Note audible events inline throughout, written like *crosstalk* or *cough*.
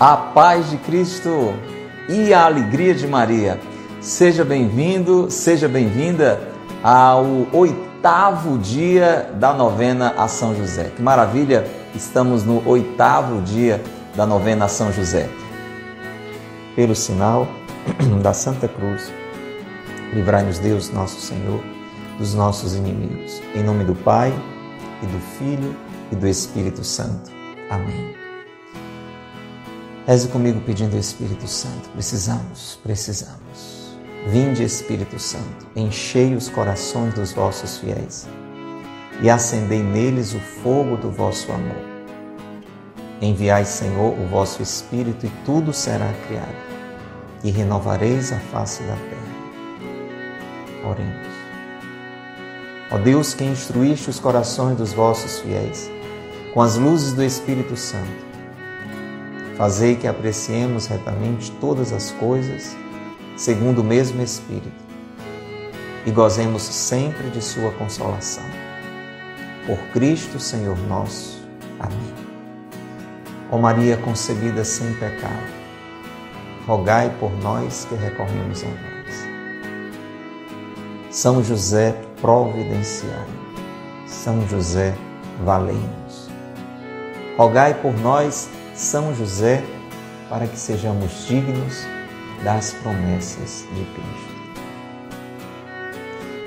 A paz de Cristo e a alegria de Maria. Seja bem-vindo, seja bem-vinda ao oitavo dia da novena a São José. Que maravilha! Estamos no oitavo dia da novena a São José. Pelo sinal *clears throat* da Santa Cruz, livrai-nos Deus, nosso Senhor, dos nossos inimigos. Em nome do Pai, e do Filho, e do Espírito Santo. Amém. Reze comigo pedindo ao Espírito Santo. Precisamos, precisamos. Vinde, Espírito Santo, enchei os corações dos vossos fiéis e acendei neles o fogo do vosso amor. Enviai, Senhor, o vosso Espírito e tudo será criado e renovareis a face da terra. Oremos. Ó Deus que instruíste os corações dos vossos fiéis com as luzes do Espírito Santo, Fazei que apreciemos retamente todas as coisas, segundo o mesmo Espírito, e gozemos sempre de Sua consolação. Por Cristo, Senhor nosso. Amém. Ó Maria concebida sem pecado, rogai por nós que recorremos a vós. São José, providenciário. São José, valei-nos. Rogai por nós são José, para que sejamos dignos das promessas de Cristo.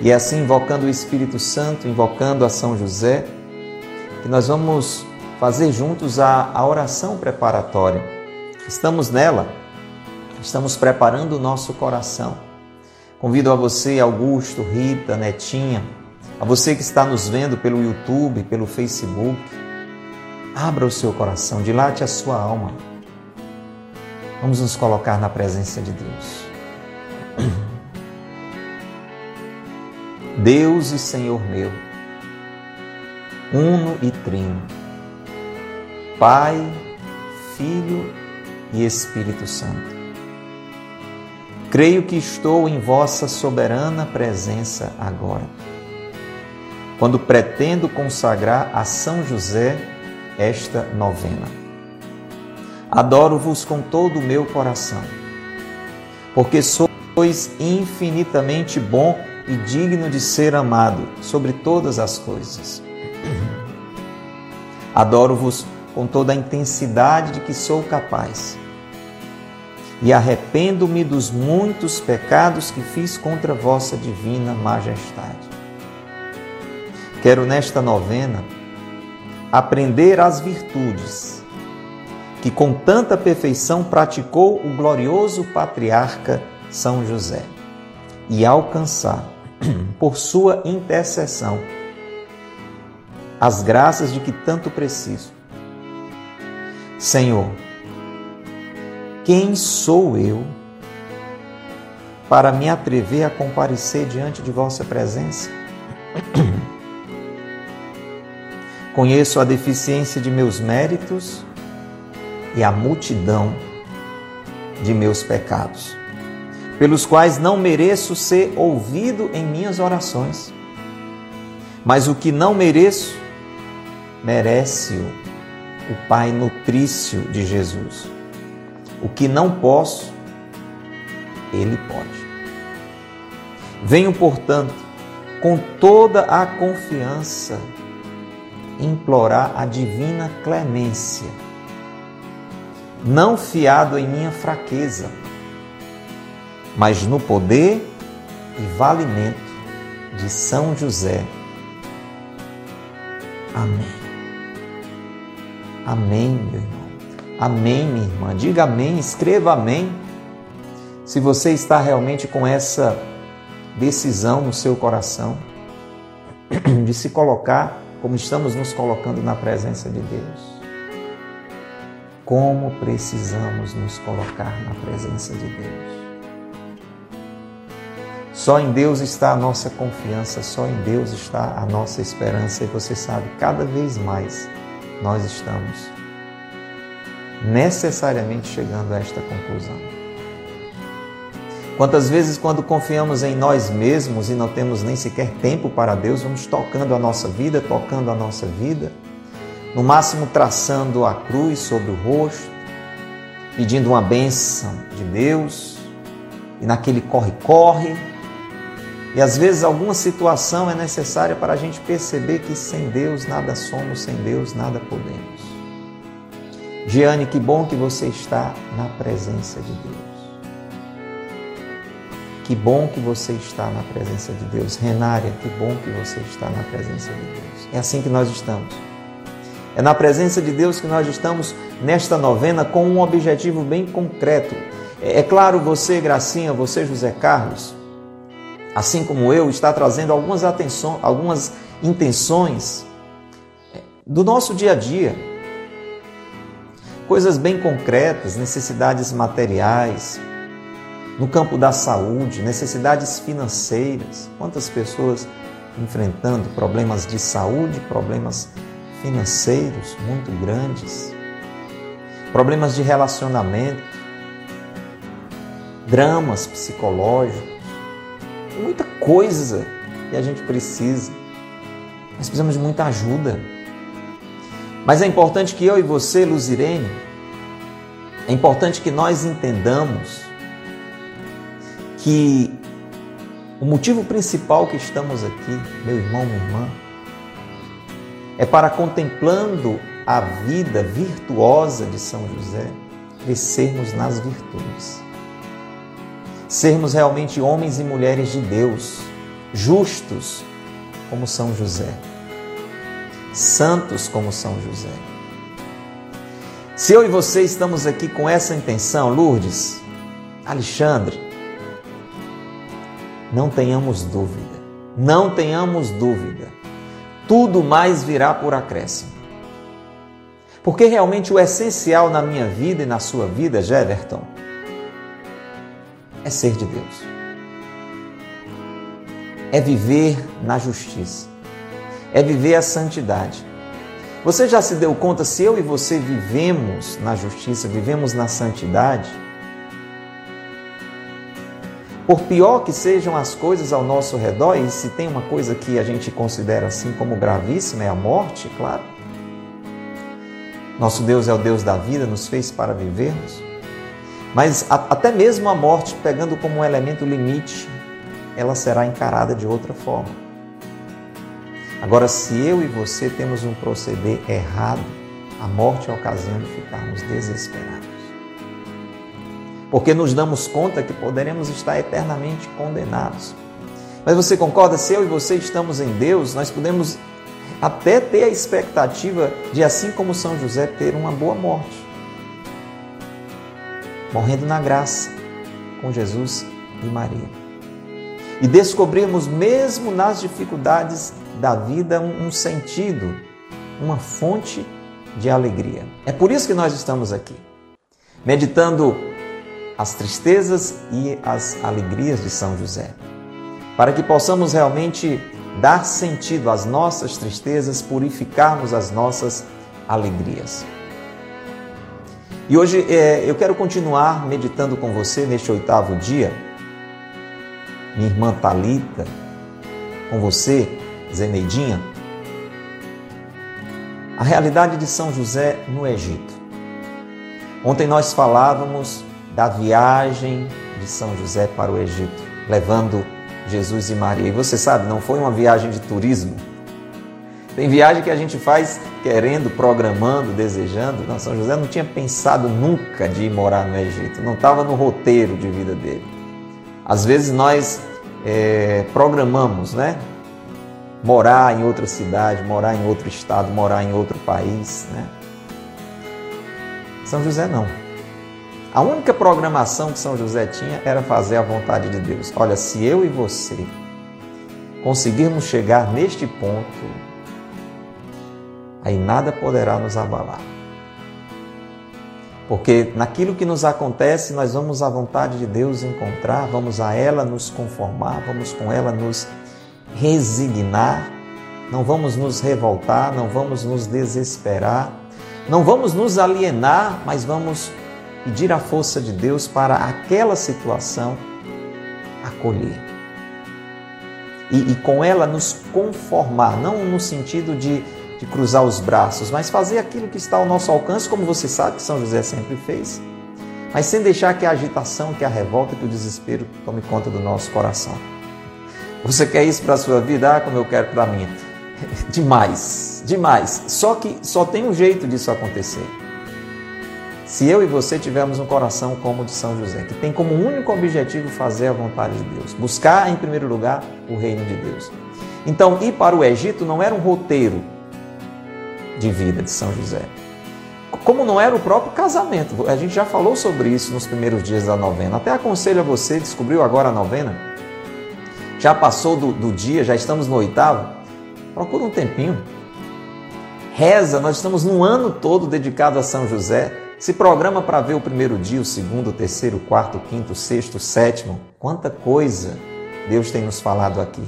E é assim, invocando o Espírito Santo, invocando a São José, que nós vamos fazer juntos a, a oração preparatória. Estamos nela, estamos preparando o nosso coração. Convido a você, Augusto, Rita, Netinha, a você que está nos vendo pelo YouTube, pelo Facebook, Abra o seu coração, dilate a sua alma. Vamos nos colocar na presença de Deus. *clears throat* Deus e Senhor meu, uno e trino, Pai, Filho e Espírito Santo. Creio que estou em vossa soberana presença agora, quando pretendo consagrar a São José esta novena. Adoro-vos com todo o meu coração, porque sois infinitamente bom e digno de ser amado sobre todas as coisas. Adoro-vos com toda a intensidade de que sou capaz. E arrependo-me dos muitos pecados que fiz contra vossa divina majestade. Quero nesta novena aprender as virtudes que com tanta perfeição praticou o glorioso patriarca São José e alcançar, *clears throat* por sua intercessão, as graças de que tanto preciso. Senhor, quem sou eu para me atrever a comparecer diante de vossa presença? *clears throat* Conheço a deficiência de meus méritos e a multidão de meus pecados, pelos quais não mereço ser ouvido em minhas orações. Mas o que não mereço, merece-o o Pai nutrício de Jesus. O que não posso, Ele pode. Venho, portanto, com toda a confiança implorar a divina clemência, não fiado em minha fraqueza, mas no poder e valimento de São José. Amém. Amém, meu irmão. Amém, minha irmã. Diga amém, escreva amém. Se você está realmente com essa decisão no seu coração *clears throat* de se colocar como estamos nos colocando na presença de Deus. Como precisamos nos colocar na presença de Deus. Só em Deus está a nossa confiança, só em Deus está a nossa esperança. E você sabe, cada vez mais nós estamos necessariamente chegando a esta conclusão. Quantas vezes, quando confiamos em nós mesmos e não temos nem sequer tempo para Deus, vamos tocando a nossa vida, tocando a nossa vida, no máximo traçando a cruz sobre o rosto, pedindo uma bênção de Deus, e naquele corre-corre, e às vezes alguma situação é necessária para a gente perceber que sem Deus nada somos, sem Deus nada podemos. Giane, que bom que você está na presença de Deus. Que bom que você está na presença de Deus. Renária, que bom que você está na presença de Deus. É assim que nós estamos. É na presença de Deus que nós estamos nesta novena com um objetivo bem concreto. É, é claro, você, Gracinha, você, José Carlos, assim como eu, está trazendo algumas atenções, algumas intenções é, do nosso dia a dia. Coisas bem concretas, necessidades materiais, no campo da saúde, necessidades financeiras. Quantas pessoas enfrentando problemas de saúde, problemas financeiros muito grandes, problemas de relacionamento, dramas psicológicos, muita coisa que a gente precisa. Nós precisamos de muita ajuda. Mas é importante que eu e você, Luzirene, é importante que nós entendamos que o motivo principal que estamos aqui, meu irmão, minha irmã, é para contemplando a vida virtuosa de São José, crescermos nas virtudes. Sermos realmente homens e mulheres de Deus, justos como São José, santos como São José. Se eu e você estamos aqui com essa intenção, Lourdes, Alexandre, não tenhamos dúvida, não tenhamos dúvida, tudo mais virá por acréscimo. Porque realmente o essencial na minha vida e na sua vida, Jeverton, é ser de Deus. É viver na justiça. É viver a santidade. Você já se deu conta se eu e você vivemos na justiça, vivemos na santidade? Por pior que sejam as coisas ao nosso redor, e se tem uma coisa que a gente considera assim como gravíssima, é a morte, claro. Nosso Deus é o Deus da vida, nos fez para vivermos. Mas até mesmo a morte, pegando como um elemento limite, ela será encarada de outra forma. Agora, se eu e você temos um proceder errado, a morte é a ocasião de ficarmos desesperados porque nos damos conta que poderemos estar eternamente condenados. Mas você concorda? Se eu e você estamos em Deus, nós podemos até ter a expectativa de, assim como São José, ter uma boa morte. Morrendo na graça com Jesus e Maria. E descobrirmos, mesmo nas dificuldades da vida, um sentido, uma fonte de alegria. É por isso que nós estamos aqui, meditando as tristezas e as alegrias de São José, para que possamos realmente dar sentido às nossas tristezas, purificarmos as nossas alegrias. E hoje é, eu quero continuar meditando com você neste oitavo dia, minha irmã Talita, com você, Zeneidinha, a realidade de São José no Egito. Ontem nós falávamos da viagem de São José para o Egito, levando Jesus e Maria. E você sabe, não foi uma viagem de turismo. Tem viagem que a gente faz querendo, programando, desejando. Não, São José não tinha pensado nunca de ir morar no Egito, não estava no roteiro de vida dele. Às vezes nós é, programamos, né? Morar em outra cidade, morar em outro estado, morar em outro país, né? São José não. A única programação que São José tinha era fazer a vontade de Deus. Olha, se eu e você conseguirmos chegar neste ponto, aí nada poderá nos abalar. Porque naquilo que nos acontece, nós vamos à vontade de Deus encontrar, vamos a ela nos conformar, vamos com ela nos resignar, não vamos nos revoltar, não vamos nos desesperar, não vamos nos alienar, mas vamos pedir a força de Deus para aquela situação acolher. E, e com ela nos conformar, não no sentido de, de cruzar os braços, mas fazer aquilo que está ao nosso alcance, como você sabe que São José sempre fez. mas sem deixar que a agitação, que a revolta, que o desespero tome conta do nosso coração. Você quer isso para a sua vida? Ah, como eu quero para a minha. *laughs* Demais, demais. Só que só tem um jeito disso acontecer. Se eu e você tivermos um coração como o de São José, que tem como único objetivo fazer a vontade de Deus, buscar em primeiro lugar o reino de Deus. Então, ir para o Egito não era um roteiro de vida de São José. Como não era o próprio casamento. A gente já falou sobre isso nos primeiros dias da novena. Até aconselho a você, descobriu agora a novena? Já passou do, do dia, já estamos no oitavo? Procura um tempinho. Reza, nós estamos num ano todo dedicado a São José. Se programa para ver o primeiro dia, o segundo, o terceiro, o quarto, o quinto, o sexto, o sétimo. Quanta coisa Deus tem nos falado aqui.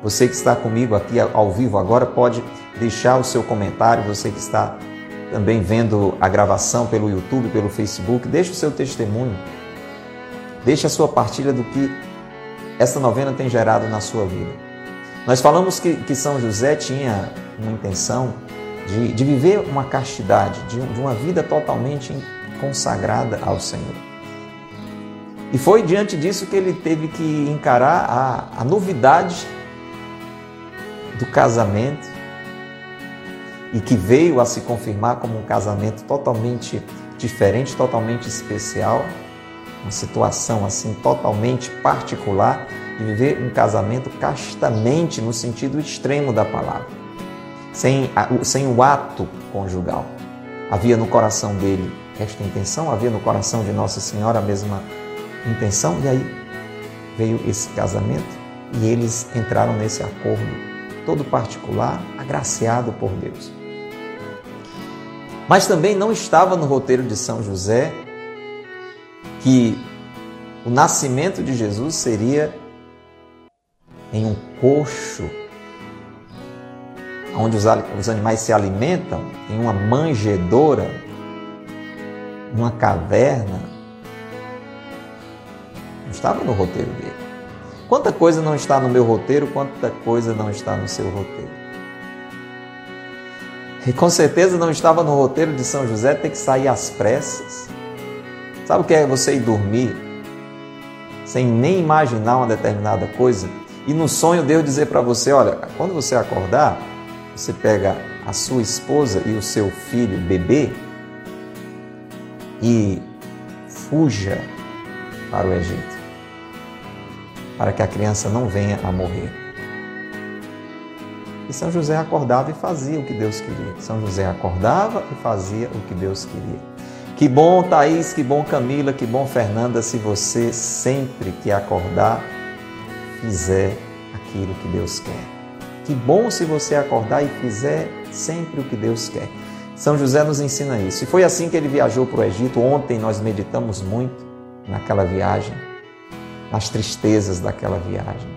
Você que está comigo aqui ao vivo agora pode deixar o seu comentário. Você que está também vendo a gravação pelo YouTube, pelo Facebook, deixe o seu testemunho. Deixe a sua partilha do que essa novena tem gerado na sua vida. Nós falamos que, que São José tinha uma intenção de, de viver uma castidade, de, de uma vida totalmente consagrada ao Senhor. E foi diante disso que ele teve que encarar a, a novidade do casamento e que veio a se confirmar como um casamento totalmente diferente, totalmente especial, uma situação assim totalmente particular de viver um casamento castamente no sentido extremo da palavra, sem, sem o ato conjugal. Havia no coração dele esta intenção, havia no coração de Nossa Senhora a mesma intenção, e aí veio esse casamento e eles entraram nesse acordo todo particular, agraciado por Deus. Mas também não estava no roteiro de São José que o nascimento de Jesus seria em um coxo, onde os animais se alimentam, em uma manjedoura, numa caverna. Não estava no roteiro dele. Quanta coisa não está no meu roteiro, quanta coisa não está no seu roteiro. E com certeza não estava no roteiro de São José ter que sair às pressas. Sabe o que é você ir dormir sem nem imaginar uma determinada coisa? E no sonho Deus dizer para você, olha, quando você acordar, você pega a sua esposa e o seu filho bebê e fuja para o Egito para que a criança não venha a morrer. E São José acordava e fazia o que Deus queria. São José acordava e fazia o que Deus queria. Que bom, Thaís, que bom, Camila, que bom, Fernanda, se você sempre que acordar fizer aquilo que Deus quer. Que bom se você acordar e fizer sempre o que Deus quer. São José nos ensina isso. E foi assim que ele viajou para o Egito. Ontem nós meditamos muito naquela viagem nas tristezas daquela viagem,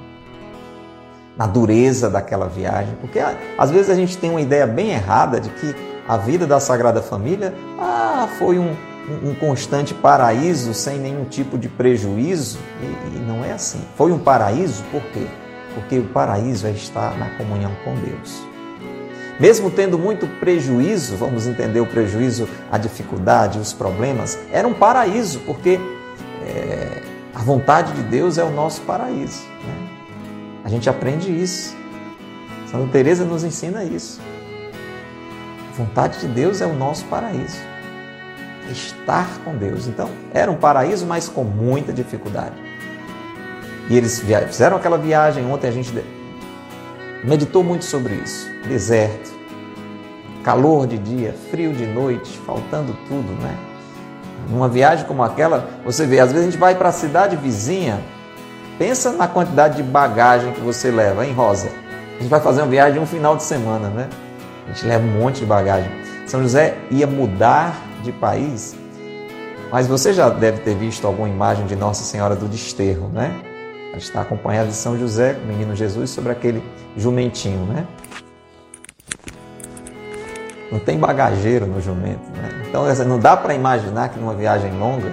na dureza daquela viagem, porque às vezes a gente tem uma ideia bem errada de que a vida da Sagrada Família ah, foi um, um, constante paraíso sem nenhum tipo de prejuízo, e, e não é assim. Foi um paraíso por quê? Porque o paraíso é estar na comunhão com Deus. Mesmo tendo muito prejuízo, vamos entender o prejuízo, a dificuldade, os problemas, era um paraíso, porque é, a vontade de Deus é o nosso paraíso. Né? A gente aprende isso. Santa Teresa nos ensina isso. A vontade de Deus é o nosso paraíso. Estar com Deus. Então, era um paraíso, mas com muita dificuldade. E eles fizeram aquela viagem. Ontem a gente meditou muito sobre isso. Deserto, calor de dia, frio de noite, faltando tudo, né? Numa viagem como aquela, você vê, às vezes a gente vai para a cidade vizinha, pensa na quantidade de bagagem que você leva, hein, Rosa? A gente vai fazer uma viagem um final de semana, né? A gente leva um monte de bagagem. São José ia mudar de país, mas você já deve ter visto alguma imagem de Nossa Senhora do Desterro, né? Ela está acompanhada de São José, o menino Jesus, sobre aquele jumentinho, né? Não tem bagageiro no jumento, né? Então não dá para imaginar que numa viagem longa,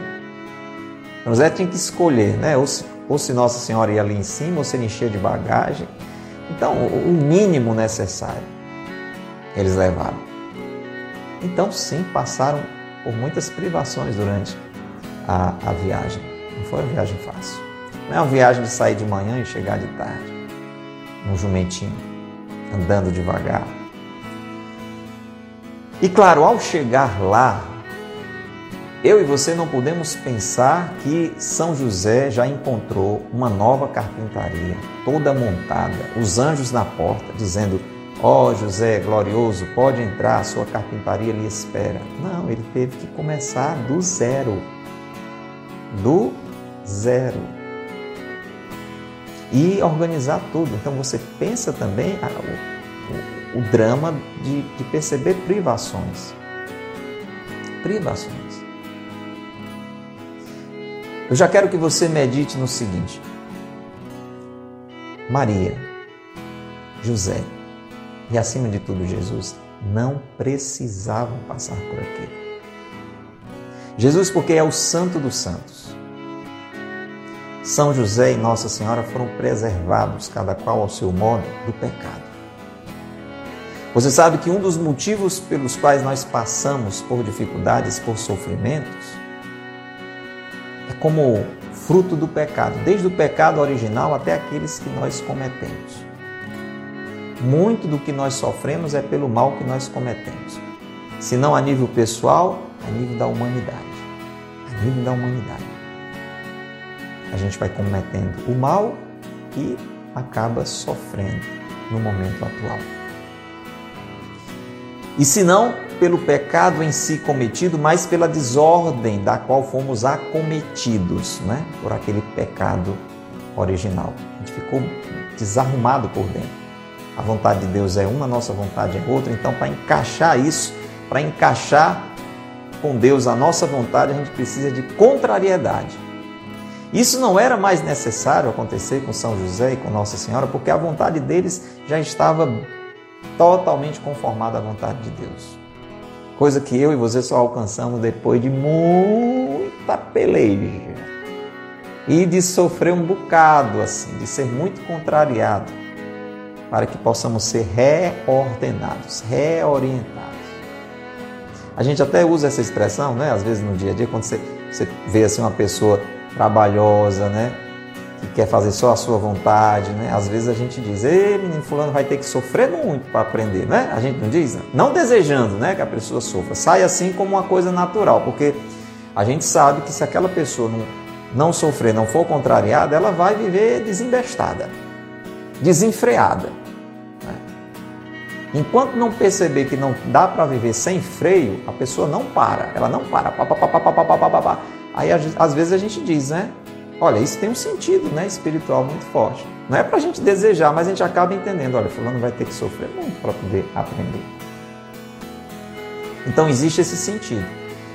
José tinha que escolher, né? Ou se, ou se Nossa Senhora ia ali em cima, ou se ele enchia de bagagem. Então, o mínimo necessário eles levaram. Então, sim, passaram por muitas privações durante a, a viagem. Não foi uma viagem fácil. Não é uma viagem de sair de manhã e chegar de tarde, num jumentinho, andando devagar. E claro, ao chegar lá, eu e você não podemos pensar que São José já encontrou uma nova carpintaria, toda montada, os anjos na porta, dizendo: Ó oh, José glorioso, pode entrar, sua carpintaria lhe espera. Não, ele teve que começar do zero. Do zero. E organizar tudo. Então você pensa também ah, o, o, o drama de, de perceber privações. Privações. Eu já quero que você medite no seguinte: Maria, José e, acima de tudo, Jesus não precisavam passar por aquilo. Jesus, porque é o Santo dos Santos. São José e Nossa Senhora foram preservados, cada qual ao seu modo, do pecado. Você sabe que um dos motivos pelos quais nós passamos por dificuldades, por sofrimentos, como fruto do pecado, desde o pecado original até aqueles que nós cometemos. Muito do que nós sofremos é pelo mal que nós cometemos, se não a nível pessoal, a nível da humanidade. A nível da humanidade. A gente vai cometendo o mal e acaba sofrendo no momento atual. E se não, pelo pecado em si cometido, mas pela desordem da qual fomos acometidos, né? por aquele pecado original. A gente ficou desarrumado por dentro. A vontade de Deus é uma, a nossa vontade é outra. Então, para encaixar isso, para encaixar com Deus a nossa vontade, a gente precisa de contrariedade. Isso não era mais necessário acontecer com São José e com Nossa Senhora, porque a vontade deles já estava totalmente conformada à vontade de Deus. Coisa que eu e você só alcançamos depois de muita peleja e de sofrer um bocado, assim, de ser muito contrariado, para que possamos ser reordenados, reorientados. A gente até usa essa expressão, né? Às vezes no dia a dia, quando você, você vê assim uma pessoa trabalhosa, né? que quer fazer só a sua vontade, né? Às vezes a gente diz, ei, menino fulano vai ter que sofrer muito para aprender, né? A gente não diz? Não desejando, né, que a pessoa sofra. Sai assim como uma coisa natural, porque a gente sabe que se aquela pessoa não, não sofrer, não for contrariada, ela vai viver desembestada, desenfreada. Enquanto não perceber que não dá para viver sem freio, a pessoa não para, ela não para. Pá, pá, pá, pá, pá, pá, pá, pá. Aí às vezes a gente diz, né? Olha, isso tem um sentido né, espiritual muito forte. Não é para a gente desejar, mas a gente acaba entendendo. Olha, fulano vai ter que sofrer muito para poder aprender. Então existe esse sentido.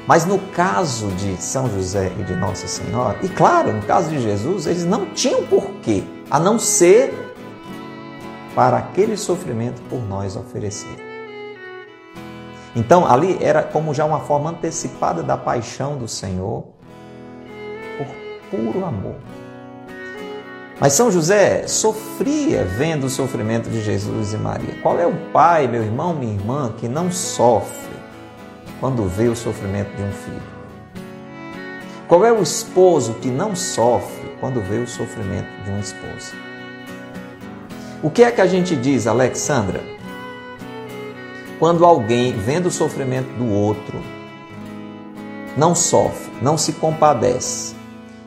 Mas no caso de São José e de Nossa Senhora, e claro, no caso de Jesus, eles não tinham porquê, a não ser para aquele sofrimento por nós oferecer. Então ali era como já uma forma antecipada da paixão do Senhor puro amor. Mas São José sofria vendo o sofrimento de Jesus e Maria. Qual é o pai, meu irmão, minha irmã, que não sofre quando vê o sofrimento de um filho? Qual é o esposo que não sofre quando vê o sofrimento de uma esposa? O que é que a gente diz, Alexandra? Quando alguém, vendo o sofrimento do outro, não sofre, não se compadece,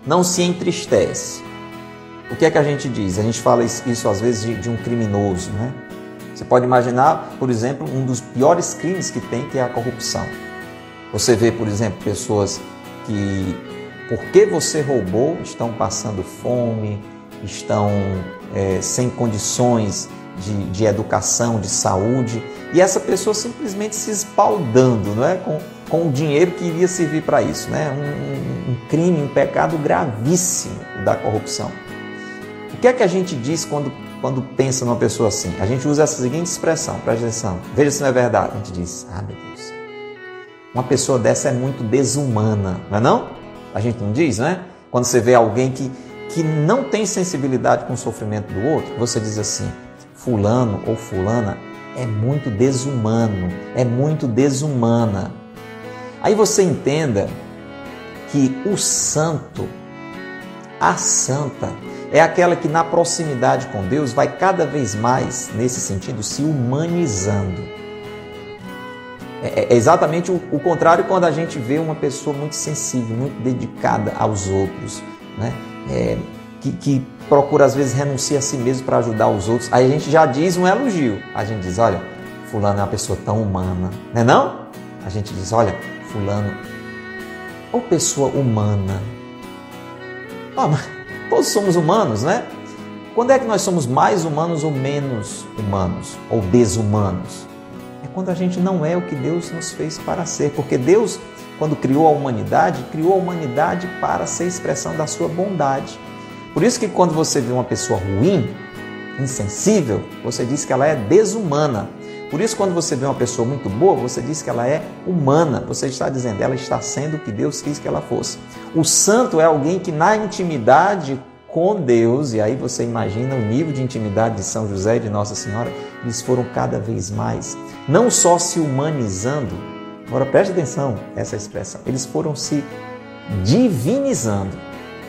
não se entristece. O que é que a gente diz? A gente fala isso às vezes de, de um criminoso, né? Você pode imaginar, por exemplo, um dos piores crimes que tem, que é a corrupção. Você vê, por exemplo, pessoas que, porque você roubou, estão passando fome, estão é, sem condições de, de educação, de saúde, e essa pessoa simplesmente se espaldando não é? com, com o dinheiro que iria servir para isso. Né? Um, um, crime, um pecado gravíssimo da corrupção. O que é que a gente diz quando, quando pensa numa pessoa assim? A gente usa essa seguinte expressão, presta atenção, veja se não é verdade. A gente diz, ah meu Deus, uma pessoa dessa é muito desumana, não é não? A gente não diz, né? Quando você vê alguém que, que não tem sensibilidade com o sofrimento do outro, você diz assim, fulano ou fulana é muito desumano, é muito desumana. Aí você entenda que o santo, a santa, é aquela que na proximidade com Deus vai cada vez mais, nesse sentido, se humanizando. É, é exatamente o, o contrário quando a gente vê uma pessoa muito sensível, muito dedicada aos outros, né? É, que, que, procura às vezes renunciar a si mesmo para ajudar os outros. Aí a gente já diz um elogio. A gente diz, olha, fulano é uma pessoa tão humana, não é não? A gente diz, olha, fulano, ou pessoa humana. Oh, mas *laughs* todos somos humanos, né? Quando é que nós somos mais humanos ou menos humanos ou desumanos? É quando a gente não é o que Deus nos fez para ser, porque Deus, quando criou a humanidade, criou a humanidade para ser expressão da sua bondade. Por isso que quando você vê uma pessoa ruim, insensível, você diz que ela é desumana. Por isso, quando você vê uma pessoa muito boa, você diz que ela é humana. Você está dizendo, ela está sendo o que Deus quis que ela fosse. O santo é alguém que, na intimidade com Deus, e aí você imagina o nível de intimidade de São José e de Nossa Senhora, eles foram cada vez mais, não só se humanizando, agora preste atenção essa expressão, eles foram se divinizando.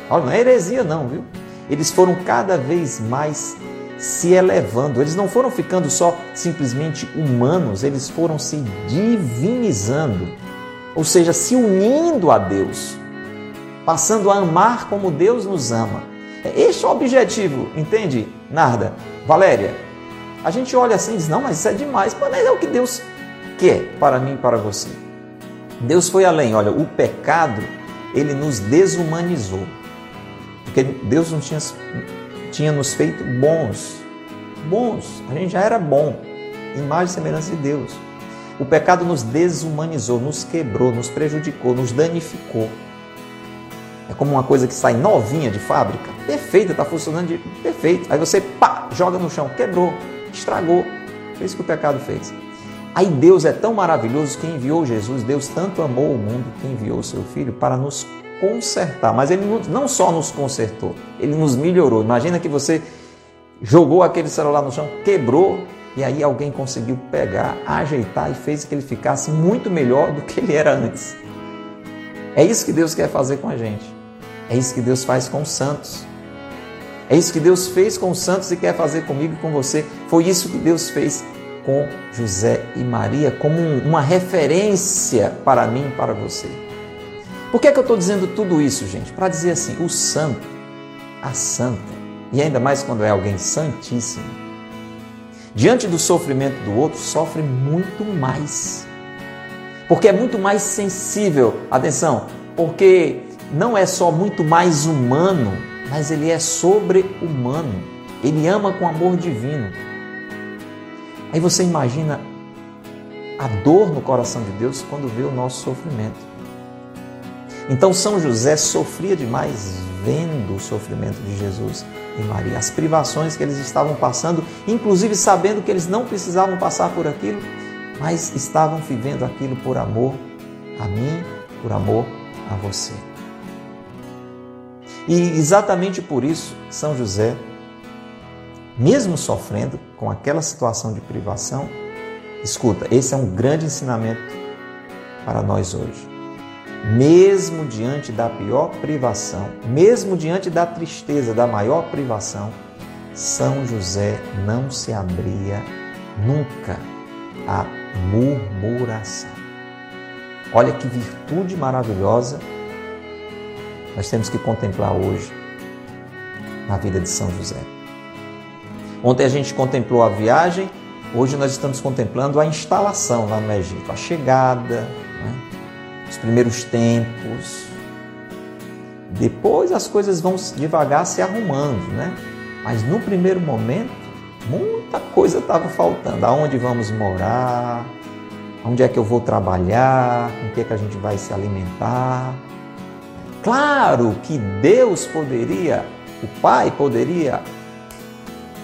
Olha, não é heresia, não, viu? Eles foram cada vez mais se elevando. Eles não foram ficando só simplesmente humanos, eles foram se divinizando, ou seja, se unindo a Deus, passando a amar como Deus nos ama. Este é o objetivo, entende, Narda? Valéria, a gente olha assim e diz: não, mas isso é demais, mas é o que Deus quer para mim e para você. Deus foi além, olha, o pecado ele nos desumanizou. Porque Deus não tinha tinha nos feito bons. Bons. A gente já era bom. Imagem e semelhança de Deus. O pecado nos desumanizou, nos quebrou, nos prejudicou, nos danificou. É como uma coisa que sai novinha de fábrica, perfeita, está funcionando de perfeito. Aí você pá, joga no chão, quebrou, estragou. Foi isso que o pecado fez. Aí Deus é tão maravilhoso que enviou Jesus, Deus tanto amou o mundo que enviou o seu Filho para nos consertar. Mas ele não só nos consertou, ele nos melhorou. Imagina que você jogou aquele celular no chão, quebrou e aí alguém conseguiu pegar, ajeitar e fez que ele ficasse muito melhor do que ele era antes. É isso que Deus quer fazer com a gente. É isso que Deus faz com os santos. É isso que Deus fez com os santos e quer fazer comigo e com você. Foi isso que Deus fez com José e Maria como uma referência para mim e para você. Por que, é que eu estou dizendo tudo isso, gente? Para dizer assim: o santo, a santa, e ainda mais quando é alguém santíssimo, diante do sofrimento do outro, sofre muito mais. Porque é muito mais sensível, atenção, porque não é só muito mais humano, mas ele é sobre-humano. Ele ama com amor divino. Aí você imagina a dor no coração de Deus quando vê o nosso sofrimento. Então São José sofria demais vendo o sofrimento de Jesus e Maria, as privações que eles estavam passando, inclusive sabendo que eles não precisavam passar por aquilo, mas estavam vivendo aquilo por amor a mim, por amor a você. E exatamente por isso, São José, mesmo sofrendo com aquela situação de privação, escuta, esse é um grande ensinamento para nós hoje mesmo diante da pior privação, mesmo diante da tristeza da maior privação, São José não se abria nunca à murmuração. Olha que virtude maravilhosa nós temos que contemplar hoje na vida de São José. Ontem a gente contemplou a viagem, hoje nós estamos contemplando a instalação lá no Egito, a chegada, né? os primeiros tempos. Depois as coisas vão devagar se arrumando, né? Mas no primeiro momento, muita coisa estava faltando. Aonde vamos morar? Onde é que eu vou trabalhar? Com que é que a gente vai se alimentar? Claro que Deus poderia, o Pai poderia,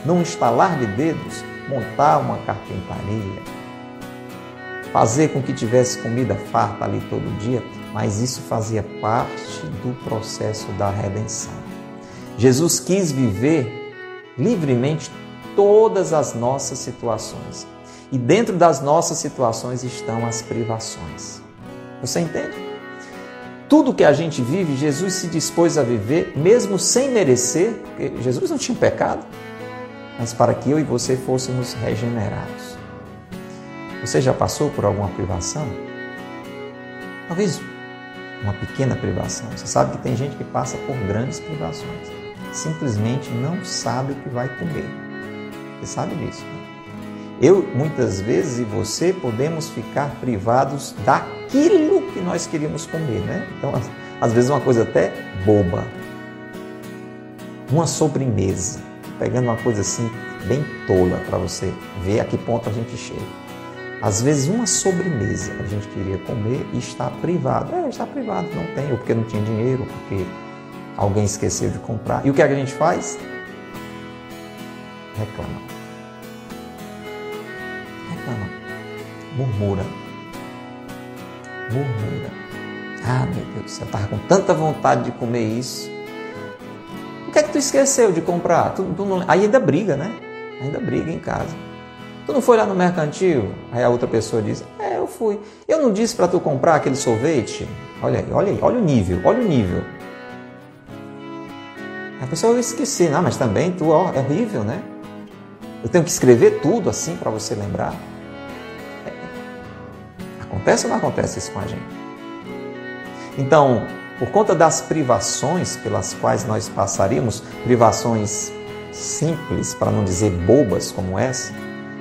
num estalar de dedos, montar uma carpintaria, fazer com que tivesse comida farta ali todo dia, mas isso fazia parte do processo da redenção. Jesus quis viver livremente todas as nossas situações. E dentro das nossas situações estão as privações. Você entende? tudo que a gente vive, Jesus se dispôs a viver, mesmo sem merecer, porque Jesus não tinha pecado, mas para que eu e você fôssemos regenerados. Você já passou por alguma privação? Talvez uma pequena privação. Você sabe que tem gente que passa por grandes privações. Simplesmente não sabe o que vai comer. Você sabe disso, né? Eu, muitas vezes, e você podemos ficar privados daquilo que nós queríamos comer, né? Então, às vezes, uma coisa até boba. Uma sobremesa. Pegando uma coisa assim, bem tola, para você ver a que ponto a gente chega. Às vezes, uma sobremesa a gente queria comer e está privado. É, está privado, não tem, ou porque não tinha dinheiro, porque alguém esqueceu de comprar. E o que, é que a gente faz? Reclama. Reclama. Murmura. Murmura. Ah, meu Deus do céu, eu estava com tanta vontade de comer isso. O que é que tu esqueceu de comprar? Tu, tu não... Aí ainda briga, né? Ainda briga em casa. Tu não foi lá no mercantil? Aí a outra pessoa diz: É, eu fui. Eu não disse para tu comprar aquele sorvete? Olha aí, olha aí, olha o nível, olha o nível. A pessoa eu esqueci, não, mas também tu, ó, é horrível, né? Eu tenho que escrever tudo assim para você lembrar. É. Acontece ou não acontece isso com a gente? Então, por conta das privações pelas quais nós passaríamos, privações simples, para não dizer bobas como essa,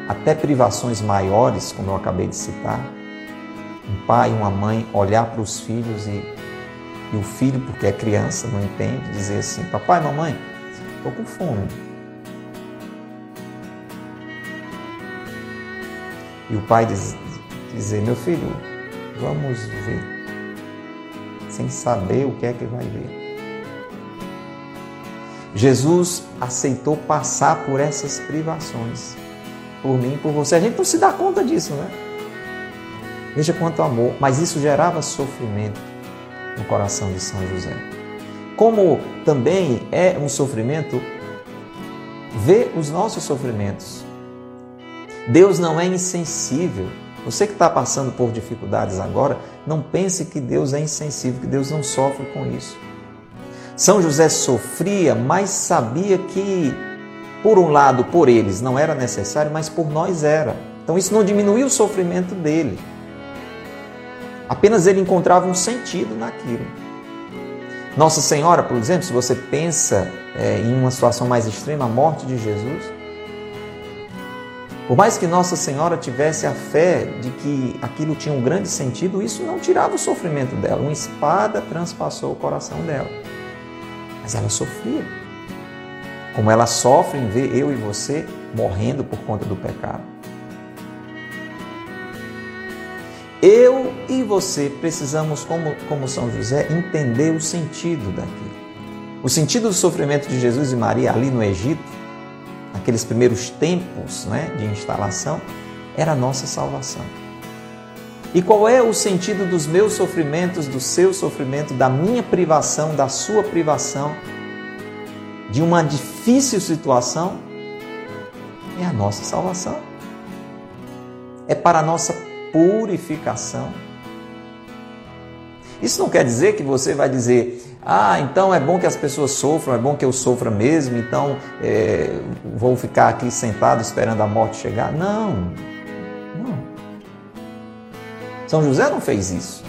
até privações maiores, como eu acabei de citar, um pai e uma mãe olhar para os filhos e, e o filho, porque é criança, não entende, dizer assim: Papai, mamãe, estou com fome. E o pai diz, dizer: Meu filho, vamos ver, sem saber o que é que vai ver. Jesus aceitou passar por essas privações, por mim por você. A gente não se dá conta disso, né? Veja quanto amor, mas isso gerava sofrimento no coração de São José. Como também é um sofrimento ver os nossos sofrimentos. Deus não é insensível. Você que está passando por dificuldades agora, não pense que Deus é insensível, que Deus não sofre com isso. São José sofria, mas sabia que, por um lado, por eles não era necessário, mas por nós era. Então isso não diminuía o sofrimento dele. Apenas ele encontrava um sentido naquilo. Nossa Senhora, por exemplo, se você pensa é, em uma situação mais extrema, a morte de Jesus, por mais que Nossa Senhora tivesse a fé de que aquilo tinha um grande sentido, isso não tirava o sofrimento dela. Uma espada transpassou o coração dela. Mas ela sofria. Como ela sofre em ver eu e você morrendo por conta do pecado. Eu e você precisamos, como, como São José, entender o sentido daquilo. O sentido do sofrimento de Jesus e Maria ali no Egito, naqueles primeiros tempos né, de instalação, era a nossa salvação. E qual é o sentido dos meus sofrimentos, do seu sofrimento, da minha privação, da sua privação, de uma difícil situação? É a nossa salvação. É para a nossa purificação. Isso não quer dizer que você vai dizer, ah, então é bom que as pessoas sofram, é bom que eu sofra mesmo, então é, vou ficar aqui sentado esperando a morte chegar. Não, são José não fez isso.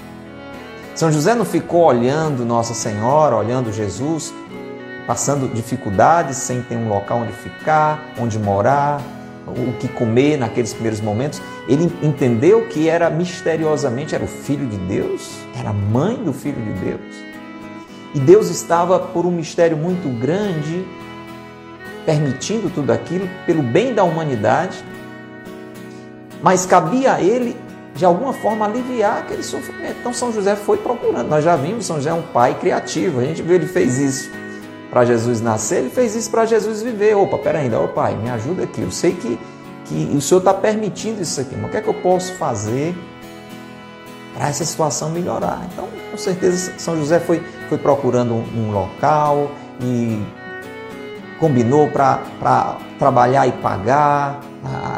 São José não ficou olhando Nossa Senhora, olhando Jesus, passando dificuldades sem ter um local onde ficar, onde morar, o que comer naqueles primeiros momentos. Ele entendeu que era misteriosamente era o filho de Deus, era a mãe do filho de Deus. E Deus estava por um mistério muito grande permitindo tudo aquilo pelo bem da humanidade. Mas cabia a ele de alguma forma aliviar aquele sofrimento. Então São José foi procurando. Nós já vimos, São José é um pai criativo. A gente viu, ele fez isso para Jesus nascer, ele fez isso para Jesus viver. Opa, peraí, ainda, ô pai, me ajuda aqui. Eu sei que, que o Senhor está permitindo isso aqui, mas o que é que eu posso fazer para essa situação melhorar? Então, com certeza, São José foi, foi procurando um, local e combinou para trabalhar e pagar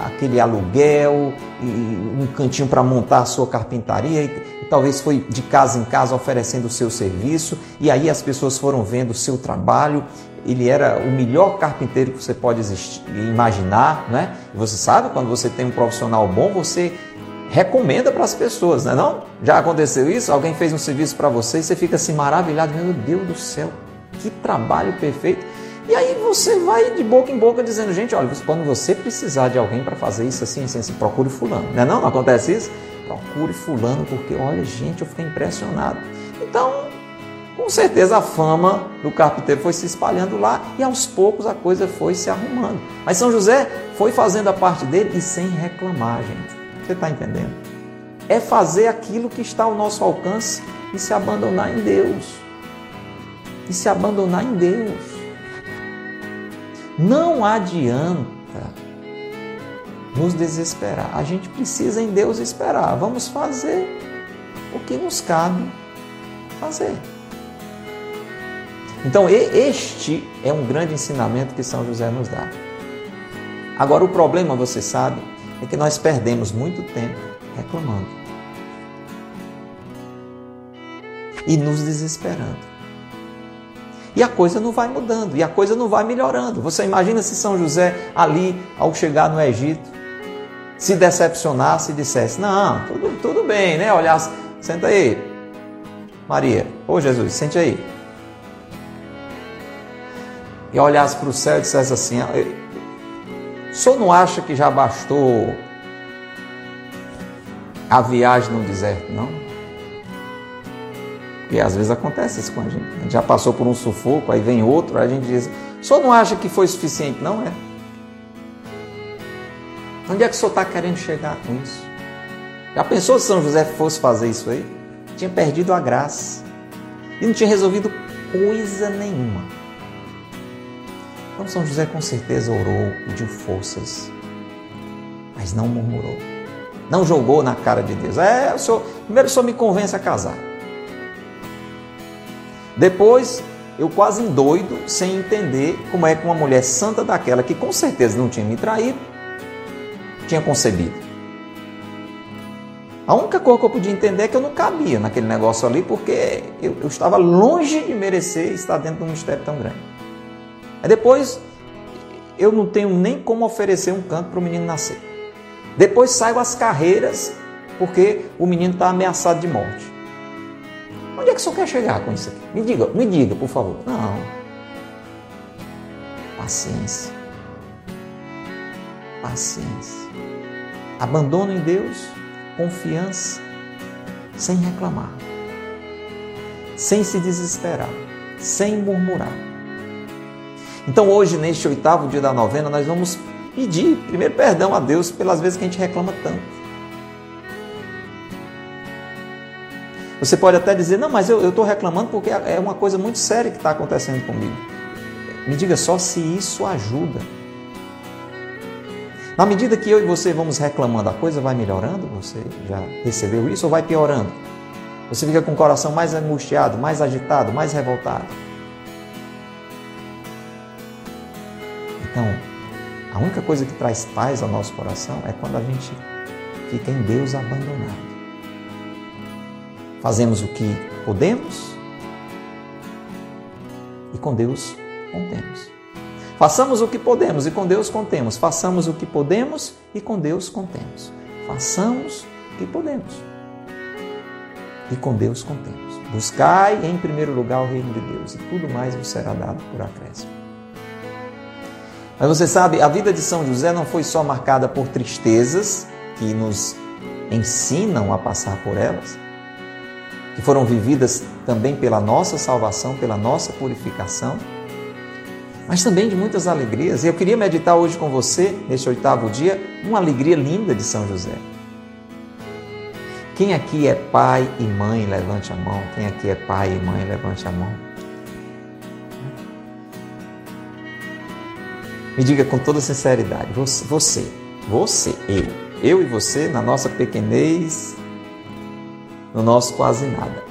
aquele aluguel, e um cantinho para montar a sua carpintaria, e talvez foi de casa em casa oferecendo o seu serviço, e aí as pessoas foram vendo o seu trabalho. Ele era o melhor carpinteiro que você pode existir, imaginar, né? Você sabe, quando você tem um profissional bom, você recomenda para as pessoas, não é não? Já aconteceu isso? Alguém fez um serviço para você e você fica assim maravilhado, meu Deus do céu, que trabalho perfeito. E aí você vai de boca em boca dizendo, gente, olha, quando você precisar de alguém para fazer isso assim, assim, assim, procure fulano. Não é não? Não acontece isso? Procure fulano, porque olha, gente, eu fiquei impressionado. Então, com certeza a fama do carpinteiro foi se espalhando lá e aos poucos a coisa foi se arrumando. Mas São José foi fazendo a parte dele e sem reclamar, gente. Você está entendendo? É fazer aquilo que está ao nosso alcance e se abandonar em Deus. E se abandonar em Deus. Não adianta nos desesperar. A gente precisa em Deus esperar. Vamos fazer o que nos cabe fazer. Então, este é um grande ensinamento que São José nos dá. Agora, o problema, você sabe, é que nós perdemos muito tempo reclamando e nos desesperando. E a coisa não vai mudando, e a coisa não vai melhorando. Você imagina se São José, ali, ao chegar no Egito, se decepcionasse e dissesse: Não, tudo, tudo bem, né? Olhasse, senta aí, Maria, ô Jesus, sente aí. E olhasse para o céu e dissesse assim: O senhor não acha que já bastou a viagem no deserto, não? E às vezes acontece isso com a gente. A gente já passou por um sufoco, aí vem outro, aí a gente diz: o senhor não acha que foi suficiente? Não é. Onde é que o senhor está querendo chegar com isso? Já pensou se São José fosse fazer isso aí? Tinha perdido a graça e não tinha resolvido coisa nenhuma. Então São José com certeza orou, pediu forças, mas não murmurou. Não jogou na cara de Deus. É, o senhor, primeiro o senhor me convence a casar. Depois, eu quase doido, sem entender como é que uma mulher santa daquela, que com certeza não tinha me traído, tinha concebido. A única coisa que eu podia entender é que eu não cabia naquele negócio ali, porque eu, eu estava longe de merecer estar dentro de um mistério tão grande. Aí depois, eu não tenho nem como oferecer um canto para o menino nascer. Depois saio às carreiras, porque o menino está ameaçado de morte. Onde é que o senhor quer chegar com isso aqui? Me diga, me diga, por favor. Não. Paciência. Paciência. Abandono em Deus, confiança, sem reclamar, sem se desesperar, sem murmurar. Então, hoje, neste oitavo dia da novena, nós vamos pedir primeiro perdão a Deus pelas vezes que a gente reclama tanto. Você pode até dizer, não, mas eu estou reclamando porque é uma coisa muito séria que está acontecendo comigo. Me diga só se isso ajuda. Na medida que eu e você vamos reclamando, a coisa vai melhorando? Você já recebeu isso ou vai piorando? Você fica com o coração mais angustiado, mais agitado, mais revoltado. Então, a única coisa que traz paz ao nosso coração é quando a gente fica em Deus abandonado. Fazemos o que podemos e com Deus contemos. Façamos o que podemos e com Deus contemos. Façamos o que podemos e com Deus contemos. Façamos o que podemos e com Deus contemos. Buscai em primeiro lugar o reino de Deus e tudo mais vos será dado por acréscimo. Mas você sabe, a vida de São José não foi só marcada por tristezas que nos ensinam a passar por elas, que foram vividas também pela nossa salvação, pela nossa purificação, mas também de muitas alegrias. E eu queria meditar hoje com você, neste oitavo dia, uma alegria linda de São José. Quem aqui é pai e mãe, levante a mão. Quem aqui é pai e mãe, levante a mão. Me diga com toda sinceridade, você, você, você, eu, eu e você, na nossa pequenez, no nosso quase nada.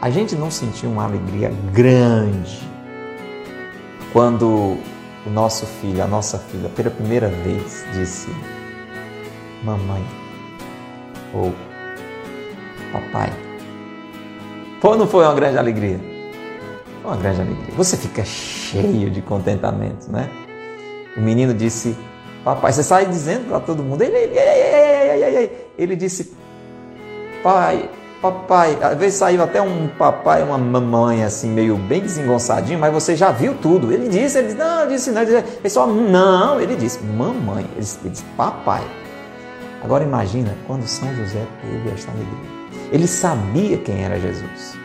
A gente não sentiu uma alegria grande quando o nosso filho, a nossa filha, pela primeira vez disse: Mamãe ou Papai. Foi ou não foi uma grande alegria? Foi uma grande alegria. Você fica cheio de contentamento, né? O menino disse: Papai, você sai dizendo para todo mundo. Ele, ele, ele, ele disse: Pai, papai. Às vezes saiu até um papai, uma mamãe, assim, meio bem desengonçadinho, mas você já viu tudo. Ele disse: ele disse, Não, ele disse, não. Ele, disse, ele só, não. Ele disse: Mamãe. Ele ele disse: Papai. Agora imagina quando São José teve esta alegria. Ele sabia quem era Jesus.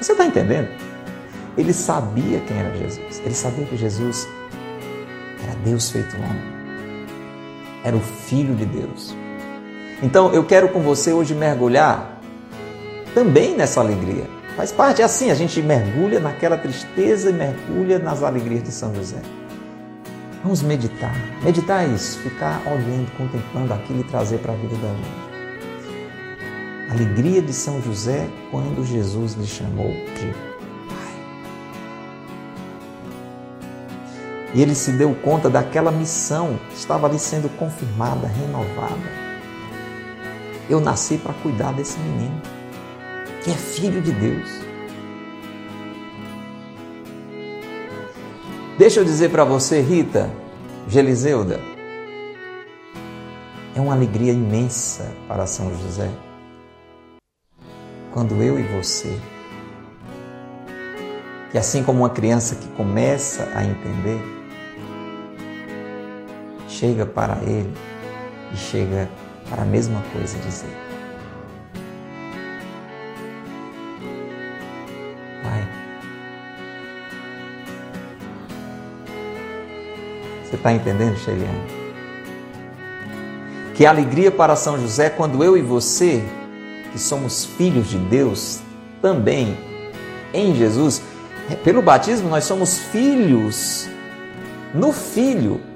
Você está entendendo? Ele sabia quem era Jesus. Ele sabia que Jesus era Deus feito homem. Era o Filho de Deus. Então eu quero com você hoje mergulhar também nessa alegria. Faz parte, é assim, a gente mergulha naquela tristeza e mergulha nas alegrias de São José. Vamos meditar. Meditar é isso, ficar olhando, contemplando aquilo e trazer para a vida da gente. Alegria de São José quando Jesus lhe chamou de E ele se deu conta daquela missão estava ali sendo confirmada, renovada. Eu nasci para cuidar desse menino, que é filho de Deus. Deixa eu dizer para você, Rita, Geliseuda, é uma alegria imensa para São José quando eu e você, que assim como uma criança que começa a entender, chega para ele e chega para a mesma coisa dizer. Pai, você está entendendo, Sheiliane? Que alegria para São José quando eu e você que somos filhos de Deus também em Jesus, pelo batismo nós somos filhos no Filho.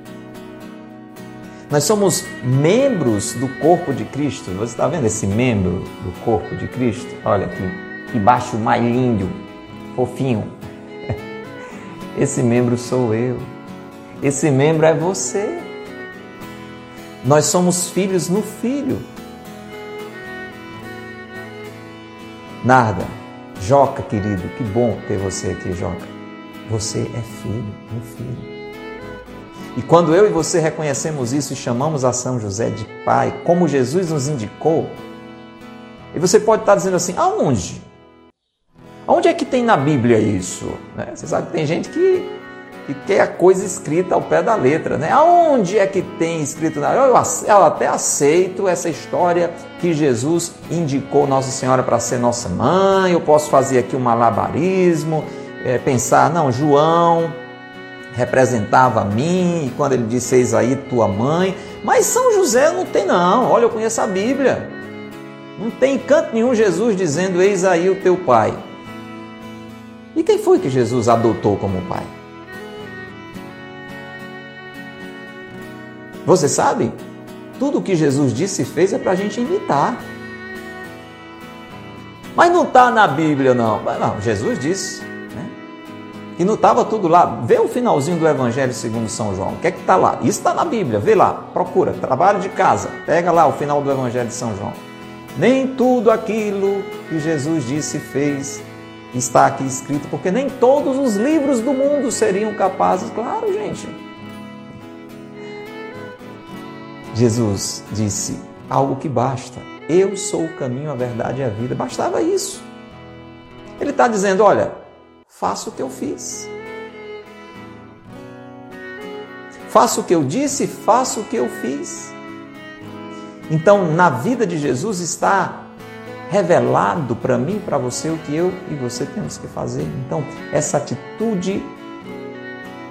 Nós somos membros do corpo de Cristo. Você está vendo esse membro do corpo de Cristo? Olha aqui, que baixo mais lindo, fofinho. *laughs* Esse membro sou eu. Esse membro é você. Nós somos filhos no Filho. Nada. Joca, querido, que bom ter você aqui, Joca. Você é filho, um filho. E quando eu e você reconhecemos isso e chamamos a São José de Pai, como Jesus nos indicou, e você pode estar dizendo assim: aonde? Aonde é que tem na Bíblia isso? Né? Você sabe que tem gente que que quer a coisa escrita ao pé da letra, né? Aonde é que tem escrito na eu, eu até aceito essa história que Jesus indicou Nossa Senhora para ser nossa mãe. Eu posso fazer aqui um malabarismo, é, pensar, não, João representava a mim, quando ele disse eis aí tua mãe, mas São José não tem não. Olha, eu conheço a Bíblia. Não tem canto nenhum Jesus dizendo eis aí o teu pai. E quem foi que Jesus adotou como pai? Você sabe? Tudo o que Jesus disse e fez é para a gente imitar. Mas não está na Bíblia, não. Não, Jesus disse. E não estava tudo lá. Vê o finalzinho do Evangelho segundo São João. O que é que está lá? Isso está na Bíblia. Vê lá, procura. Trabalho de casa. Pega lá o final do Evangelho de São João. Nem tudo aquilo que Jesus disse fez está aqui escrito, porque nem todos os livros do mundo seriam capazes. Claro, gente. Jesus disse algo que basta. Eu sou o caminho, a verdade e a vida. Bastava isso. Ele está dizendo: olha, faça o que eu fiz. Faça o que eu disse, faça o que eu fiz. Então, na vida de Jesus está revelado para mim e para você o que eu e você temos que fazer. Então, essa atitude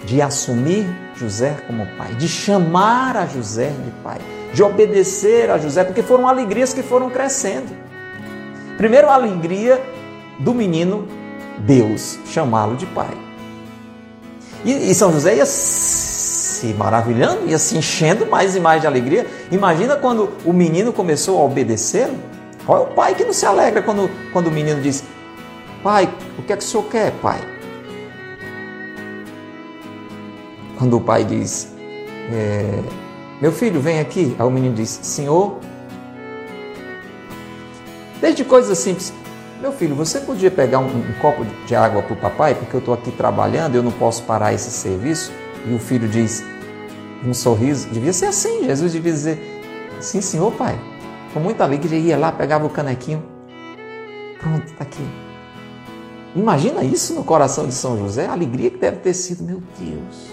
de assumir José como pai, de chamar a José de pai, de obedecer a José, porque foram alegrias que foram crescendo. Primeiro, a alegria do menino Deus chamá-lo de pai. E, e, São José ia se maravilhando, ia se enchendo mais e mais de alegria. Imagina quando o menino começou a obedecê-lo. É o pai que não se alegra quando, quando o menino diz: Pai, o que é que o senhor quer, pai? Quando o pai diz: é, Meu filho, vem aqui. Aí o menino diz: Senhor. Desde coisas simples. Meu filho, você podia pegar um, um copo de água para o papai, porque eu estou aqui trabalhando, eu não posso parar esse serviço? E o filho diz, um sorriso, devia ser assim, Jesus devia dizer, sim, senhor, pai. Com muita alegria, ia lá, pegava o canequinho, pronto, está aqui. Imagina isso no coração de São José, a alegria que deve ter sido, meu Deus.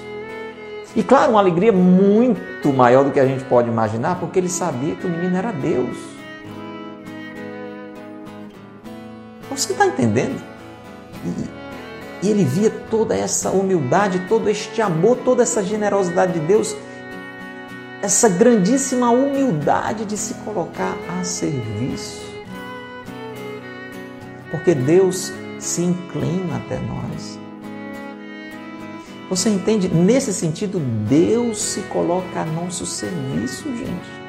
E claro, uma alegria muito maior do que a gente pode imaginar, porque ele sabia que o menino era Deus. Você está entendendo? E, e ele via toda essa humildade, todo este amor, toda essa generosidade de Deus, essa grandíssima humildade de se colocar a serviço. Porque Deus se inclina até nós. Você entende? Nesse sentido, Deus se coloca a nosso serviço, gente.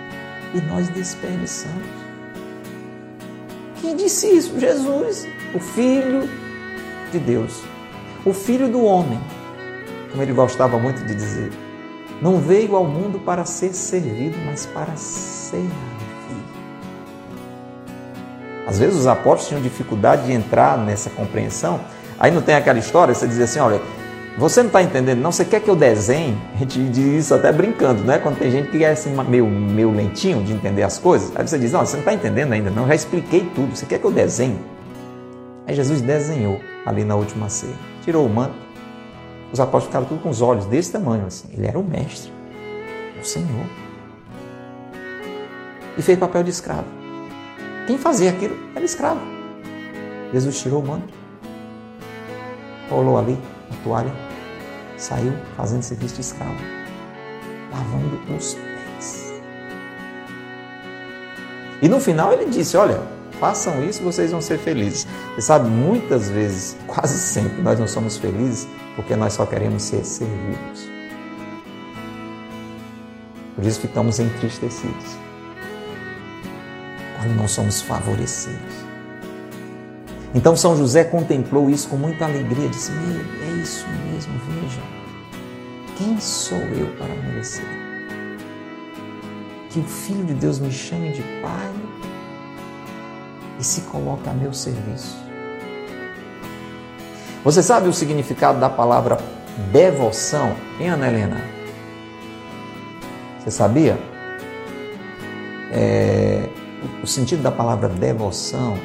E nós desperdiçamos. Quem disse isso? Jesus, o Filho de Deus, o Filho do homem, como ele gostava muito de dizer. Não veio ao mundo para ser servido, mas para servir. Às vezes os apóstolos tinham dificuldade de entrar nessa compreensão. Aí não tem aquela história, você diz assim, olha, você não está entendendo, não? Você quer que eu desenhe? A gente diz isso até brincando, né? Quando tem gente que é assim, meio, meio lentinho de entender as coisas. Aí você diz, não, você não está entendendo ainda, não. Eu já expliquei tudo. Você quer que eu desenhe? Aí Jesus desenhou ali na última ceia. Tirou o manto. Os apóstolos ficaram tudo com os olhos desse tamanho, assim. Ele era o mestre, o Senhor. E fez papel de escravo. Quem fazia aquilo era escravo. Jesus tirou o manto, rolou ali a toalha, saiu fazendo serviço de escravo, lavando os pés. E no final ele disse: Olha, façam isso, vocês vão ser felizes. Você sabe, muitas vezes, *laughs* quase sempre, nós não somos felizes porque nós só queremos ser servidos. Por isso ficamos entristecidos quando não somos favorecidos. Então São José contemplou isso com muita alegria, disse: Meu, é isso mesmo, veja. Quem sou eu para merecer? Que o Filho de Deus me chame de Pai e se coloque a meu serviço. Você sabe o significado da palavra devoção, hein, Ana Helena? Você sabia? É, o sentido da palavra devoção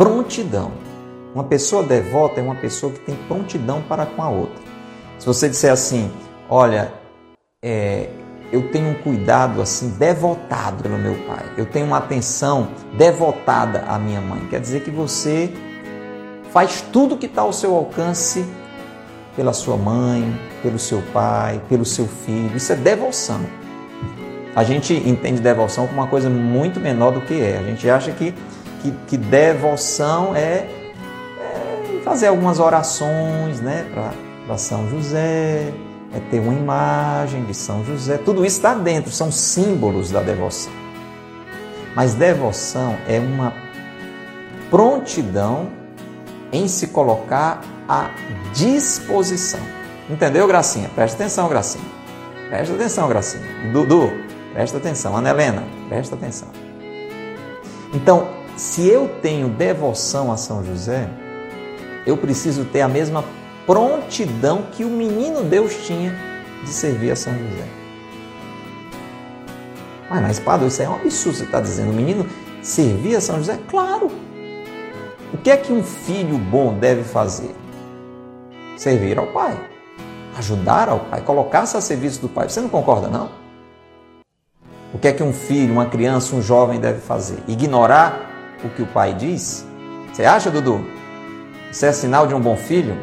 prontidão. Uma pessoa devota é uma pessoa que tem prontidão para com a outra. Se você disser assim, olha, é, eu tenho um cuidado assim devotado pelo meu pai, eu tenho uma atenção devotada à minha mãe, quer dizer que você faz tudo que está ao seu alcance pela sua mãe, pelo seu pai, pelo seu filho. Isso é devoção. A gente entende devoção como uma coisa muito menor do que é. A gente acha que, que, que devoção é, é, fazer algumas orações né, para São José, é ter uma imagem de São José. Tudo isso está dentro, são símbolos da devoção. Mas devoção é uma prontidão em se colocar à disposição. Entendeu, Gracinha? Presta atenção, Gracinha. Presta atenção, Gracinha. Dudu, Presta atenção, Ana Helena, presta atenção. Então, se eu tenho devoção a São José, eu preciso ter a mesma prontidão que o menino Deus tinha de servir a São José. Mas, mas padre, isso é um absurdo você está dizendo. O menino servir a São José? Claro! O que é que um filho bom deve fazer? Servir ao pai, ajudar ao pai, colocar-se a serviço do pai. Você não concorda, não? O que é que um filho, uma criança, um jovem deve fazer? Ignorar o que o pai diz? Você acha, Dudu? Isso é sinal de um bom filho?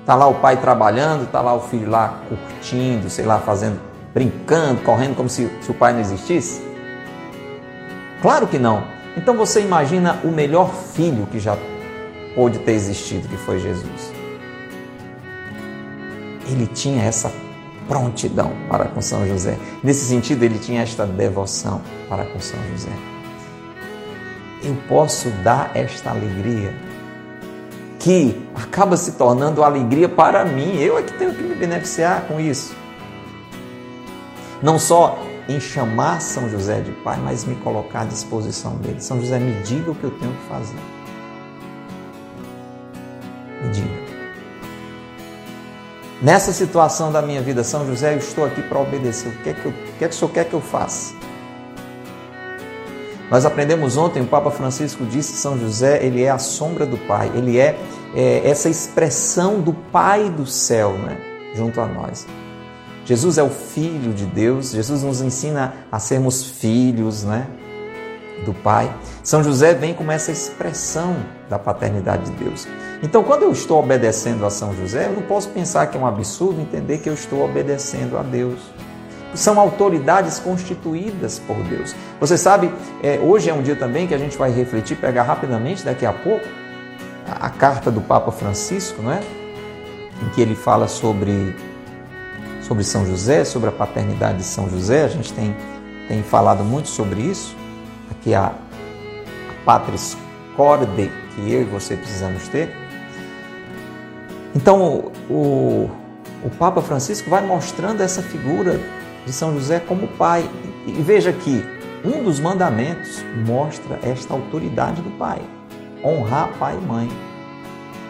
Está lá o pai trabalhando, está lá o filho lá curtindo, sei lá, fazendo, brincando, correndo como se, se o pai não existisse? Claro que não. Então você imagina o melhor filho que já pôde ter existido, que foi Jesus. Ele tinha essa prontidão para com São José. Nesse sentido, ele tinha esta devoção para com São José. Eu posso dar esta alegria que acaba se tornando alegria para mim. Eu é que tenho que me beneficiar com isso. Não só em chamar São José de pai, mas me colocar à disposição dele. São José, me diga o que eu tenho que fazer. Me diga. Nessa situação da minha vida, São José, eu estou aqui para obedecer. O que é que, eu, o que é que o Senhor quer que eu faça? Nós aprendemos ontem, o Papa Francisco disse que São José, ele é a sombra do Pai, ele é, é essa expressão do Pai do céu, né, junto a nós. Jesus é o Filho de Deus, Jesus nos ensina a sermos filhos, né, do Pai. São José vem como essa expressão da paternidade de Deus. Então, quando eu estou obedecendo a São José, eu não posso pensar que é um absurdo entender que eu estou obedecendo a Deus são autoridades constituídas por Deus. Você sabe, é, hoje é um dia também que a gente vai refletir, pegar rapidamente daqui a pouco a, a carta do Papa Francisco, não é? Em que ele fala sobre, sobre São José, sobre a paternidade de São José. A gente tem, tem falado muito sobre isso. Aqui a, a Patris Corde que eu e você precisamos ter. Então, o, o Papa Francisco vai mostrando essa figura de São José como pai. E veja que um dos mandamentos mostra esta autoridade do pai: honrar pai e mãe.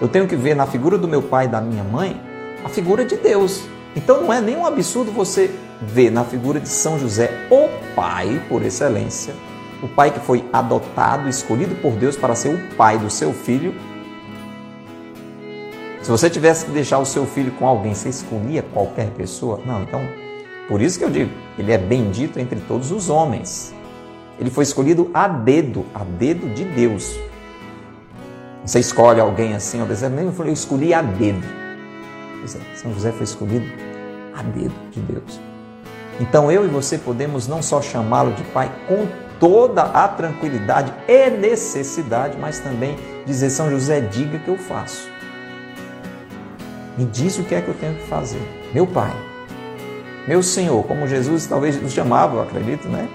Eu tenho que ver na figura do meu pai e da minha mãe a figura de Deus. Então não é nenhum absurdo você ver na figura de São José o pai por excelência, o pai que foi adotado, escolhido por Deus para ser o pai do seu filho. Se você tivesse que deixar o seu filho com alguém, você escolhia qualquer pessoa? Não, então por isso que eu digo, ele é bendito entre todos os homens. Ele foi escolhido a dedo, a dedo de Deus. Você escolhe alguém assim, ao deserto, nem eu escolhi a dedo. É, São José foi escolhido a dedo de Deus. Então eu e você podemos não só chamá-lo de pai com toda a tranquilidade e necessidade, mas também dizer: São José, diga que eu faço. Me diz o que é que eu tenho que fazer. Meu pai, meu Senhor, como Jesus talvez nos chamava, eu acredito, né?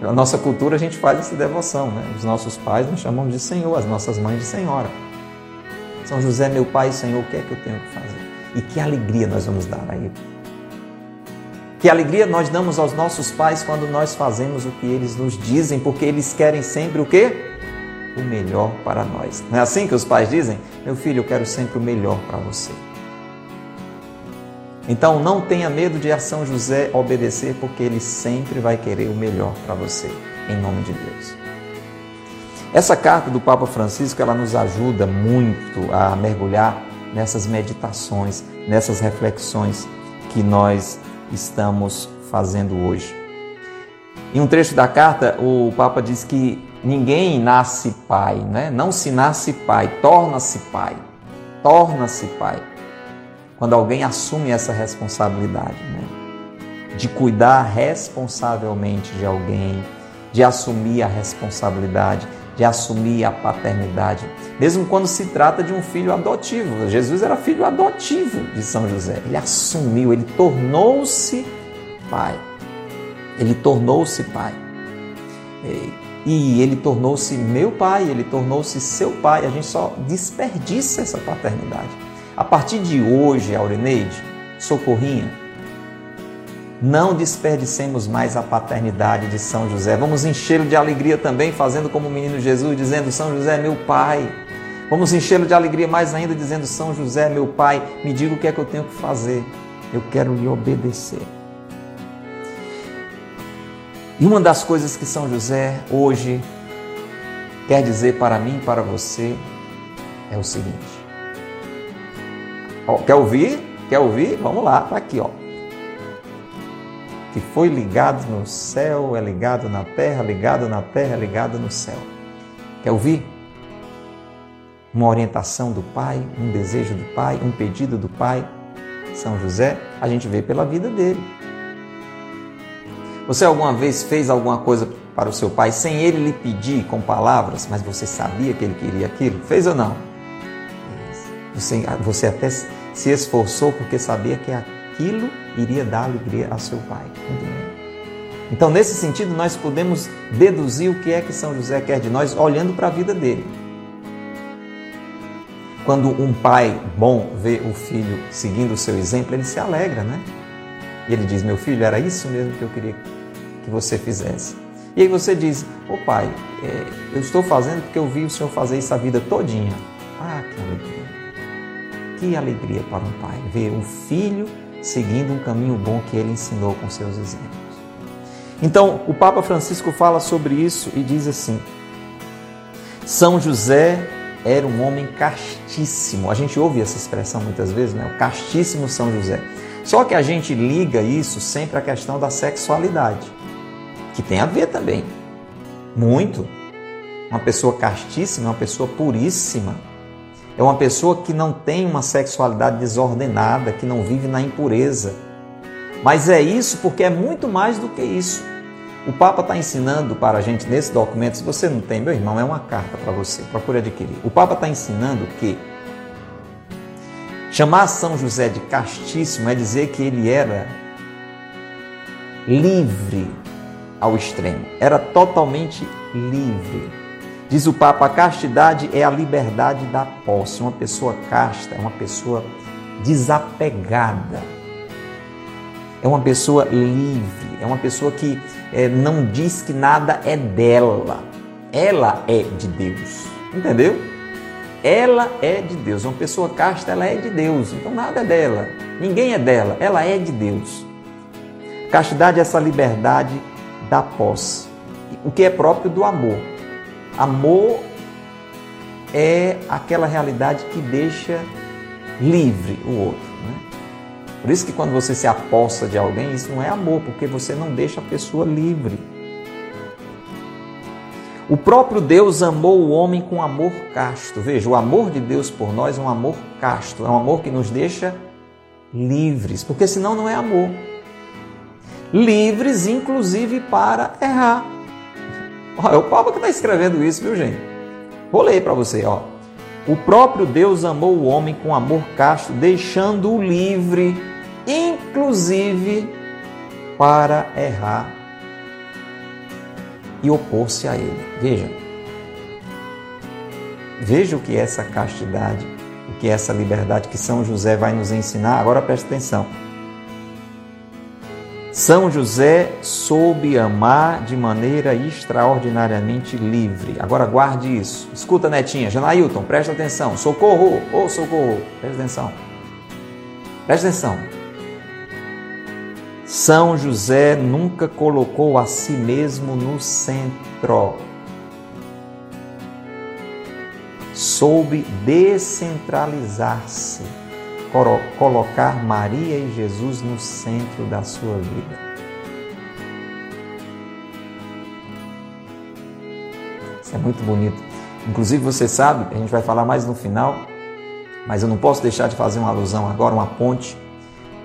Na nossa cultura a gente faz essa devoção, né? Os nossos pais nos chamam de Senhor, as nossas mães de Senhora. São José, meu Pai, Senhor, o que é que eu tenho que fazer? E que alegria nós vamos dar a Ele. Que alegria nós damos aos nossos pais quando nós fazemos o que eles nos dizem, porque eles querem sempre o quê? O melhor para nós. Não é assim que os pais dizem? Meu filho, eu quero sempre o melhor para você. Então não tenha medo de a São José obedecer, porque ele sempre vai querer o melhor para você, em nome de Deus. Essa carta do Papa Francisco, ela nos ajuda muito a mergulhar nessas meditações, nessas reflexões que nós estamos fazendo hoje. Em um trecho da carta, o Papa diz que ninguém nasce pai, né? não se nasce pai, torna-se pai. Torna-se pai quando alguém assume essa responsabilidade, né? de cuidar responsavelmente de alguém, de assumir a responsabilidade, de assumir a paternidade, mesmo quando se trata de um filho adotivo. Jesus era filho adotivo de São José. Ele assumiu, ele tornou-se pai. Ele tornou-se pai. E ele tornou-se meu pai, ele tornou-se seu pai. A gente só desperdiça essa paternidade. A partir de hoje, Aureneide, Socorrinha, não desperdicemos mais a paternidade de São José. Vamos enchê-lo de alegria também, fazendo como o menino Jesus, dizendo: São José, meu pai. Vamos enchê-lo de alegria mais ainda, dizendo: São José, meu pai, me diga o que é que eu tenho que fazer. Eu quero lhe obedecer. E uma das coisas que São José hoje quer dizer para mim e para você é o seguinte: Ó, quer ouvir? Quer ouvir? Vamos lá, tá aqui, ó. Que foi ligado no céu, é ligado na terra, ligado na terra, é ligado no céu. Quer ouvir? Uma orientação do Pai, um desejo do Pai, um pedido do Pai. São José, a gente vê pela vida dele. Você alguma vez fez alguma coisa para o seu pai sem ele lhe pedir com palavras, mas você sabia que ele queria aquilo? Fez ou não? Você, você até se esforçou porque sabia que aquilo iria dar alegria a seu pai. Então, nesse sentido, nós podemos deduzir o que é que São José quer de nós olhando para a vida dele. Quando um pai bom vê o filho seguindo o seu exemplo, ele se alegra, né? E ele diz: Meu filho, era isso mesmo que eu queria que você fizesse. E aí você diz, ô oh, pai, é, eu estou fazendo porque eu vi o Senhor fazer isso a vida todinha. Ah, que alegria! Que alegria para um pai ver um filho seguindo um caminho bom que ele ensinou com seus exemplos. Então, o Papa Francisco fala sobre isso e diz assim: São José era um homem castíssimo. A gente ouve essa expressão muitas vezes, né? O castíssimo São José. Só que a gente liga isso sempre à questão da sexualidade, que tem a ver também. Muito. Uma pessoa castíssima é uma pessoa puríssima. É uma pessoa que não tem uma sexualidade desordenada, que não vive na impureza. Mas é isso porque é muito mais do que isso. O Papa está ensinando para a gente nesse documento, se você não tem, meu irmão, é uma carta para você, procure adquirir. O Papa está ensinando que chamar São José de castíssimo é dizer que ele era livre ao extremo, era totalmente livre. Diz o Papa, a castidade é a liberdade da posse. Uma pessoa casta é uma pessoa desapegada é uma pessoa livre, é uma pessoa que é, não diz que nada é dela. Ela é de Deus, entendeu? Ela é de Deus. Uma pessoa casta, ela é de Deus, então nada é dela. Ninguém é dela, ela é de Deus. Castidade é essa liberdade da posse, o que é próprio do amor. Amor é aquela realidade que deixa livre o outro. Por isso que quando você se aposta de alguém, isso não é amor, porque você não deixa a pessoa livre. O próprio Deus amou o homem com amor casto. Veja, o amor de Deus por nós é um amor casto, é um amor que nos deixa livres, porque senão não é amor. Livres, inclusive, para errar. É o Papa que está escrevendo isso, viu, gente? Vou ler para você, ó. O próprio Deus amou o homem com amor casto, deixando-o livre inclusive para errar e opor-se a ele. Veja, veja o que é essa castidade, o que é essa liberdade que São José vai nos ensinar. Agora preste atenção. São José soube amar de maneira extraordinariamente livre. Agora guarde isso. Escuta, netinha. Janailton, presta atenção. Socorro! Ô, oh, socorro! Presta atenção. Presta atenção. São José nunca colocou a si mesmo no centro. Soube descentralizar-se, colocar Maria e Jesus no centro da sua vida. Isso é muito bonito. Inclusive, você sabe, a gente vai falar mais no final, mas eu não posso deixar de fazer uma alusão agora, uma ponte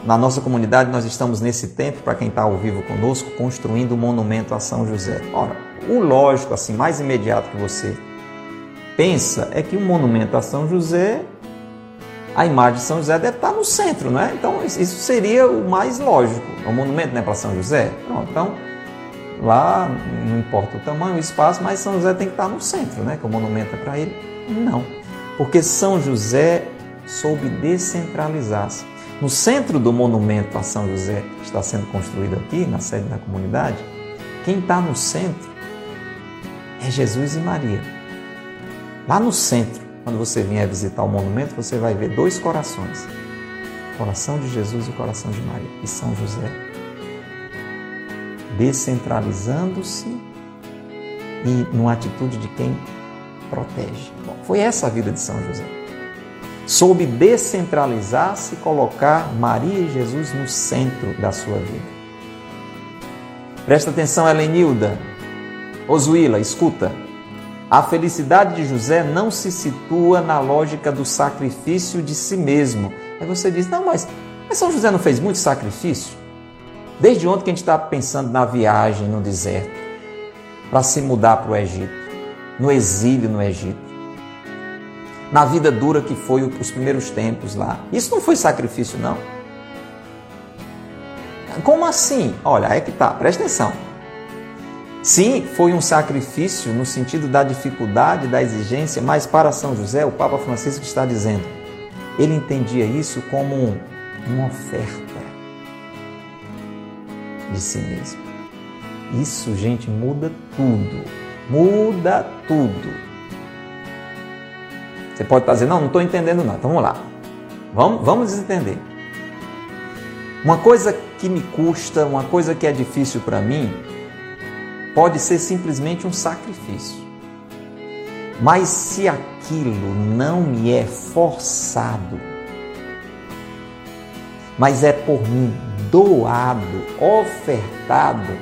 na nossa comunidade, nós estamos nesse tempo, para quem está ao vivo conosco, construindo um monumento a São José. Ora, o lógico, assim, mais imediato que você pensa é que o monumento a São José, a imagem de São José deve estar no centro, não é? Então, isso seria o mais lógico. O monumento não é para São José? Pronto, então, lá não importa o tamanho, o espaço, mas São José tem que estar no centro, né? Que o monumento é para ele. Não, porque São José soube descentralizar-se. No centro do monumento a São José, que está sendo construído aqui, na sede da comunidade, quem está no centro é Jesus e Maria. Lá no centro, quando você vier visitar o monumento, você vai ver dois corações: o coração de Jesus e o coração de Maria, e São José. Descentralizando-se e numa atitude de quem protege. Bom, foi essa a vida de São José soube descentralizar-se e colocar Maria e Jesus no centro da sua vida. Presta atenção, Helenilda. Osuíla, escuta. A felicidade de José não se situa na lógica do sacrifício de si mesmo. Aí você diz, não, mas, mas São José não fez muito sacrifício? Desde ontem que a gente está pensando na viagem no deserto, para se mudar para o Egito, no exílio no Egito na vida dura que foi os primeiros tempos lá. Isso não foi sacrifício, não. Como assim? Olha, é que tá, presta atenção. Sim, foi um sacrifício no sentido da dificuldade, da exigência, mas para São José, o Papa Francisco está dizendo, ele entendia isso como uma oferta de si mesmo. Isso, gente, muda tudo. Muda tudo. Você pode estar dizendo, não, não estou entendendo não. Então vamos lá. Vamos, vamos entender. Uma coisa que me custa, uma coisa que é difícil para mim, pode ser simplesmente um sacrifício. Mas se aquilo não me é forçado, mas é por mim doado, ofertado,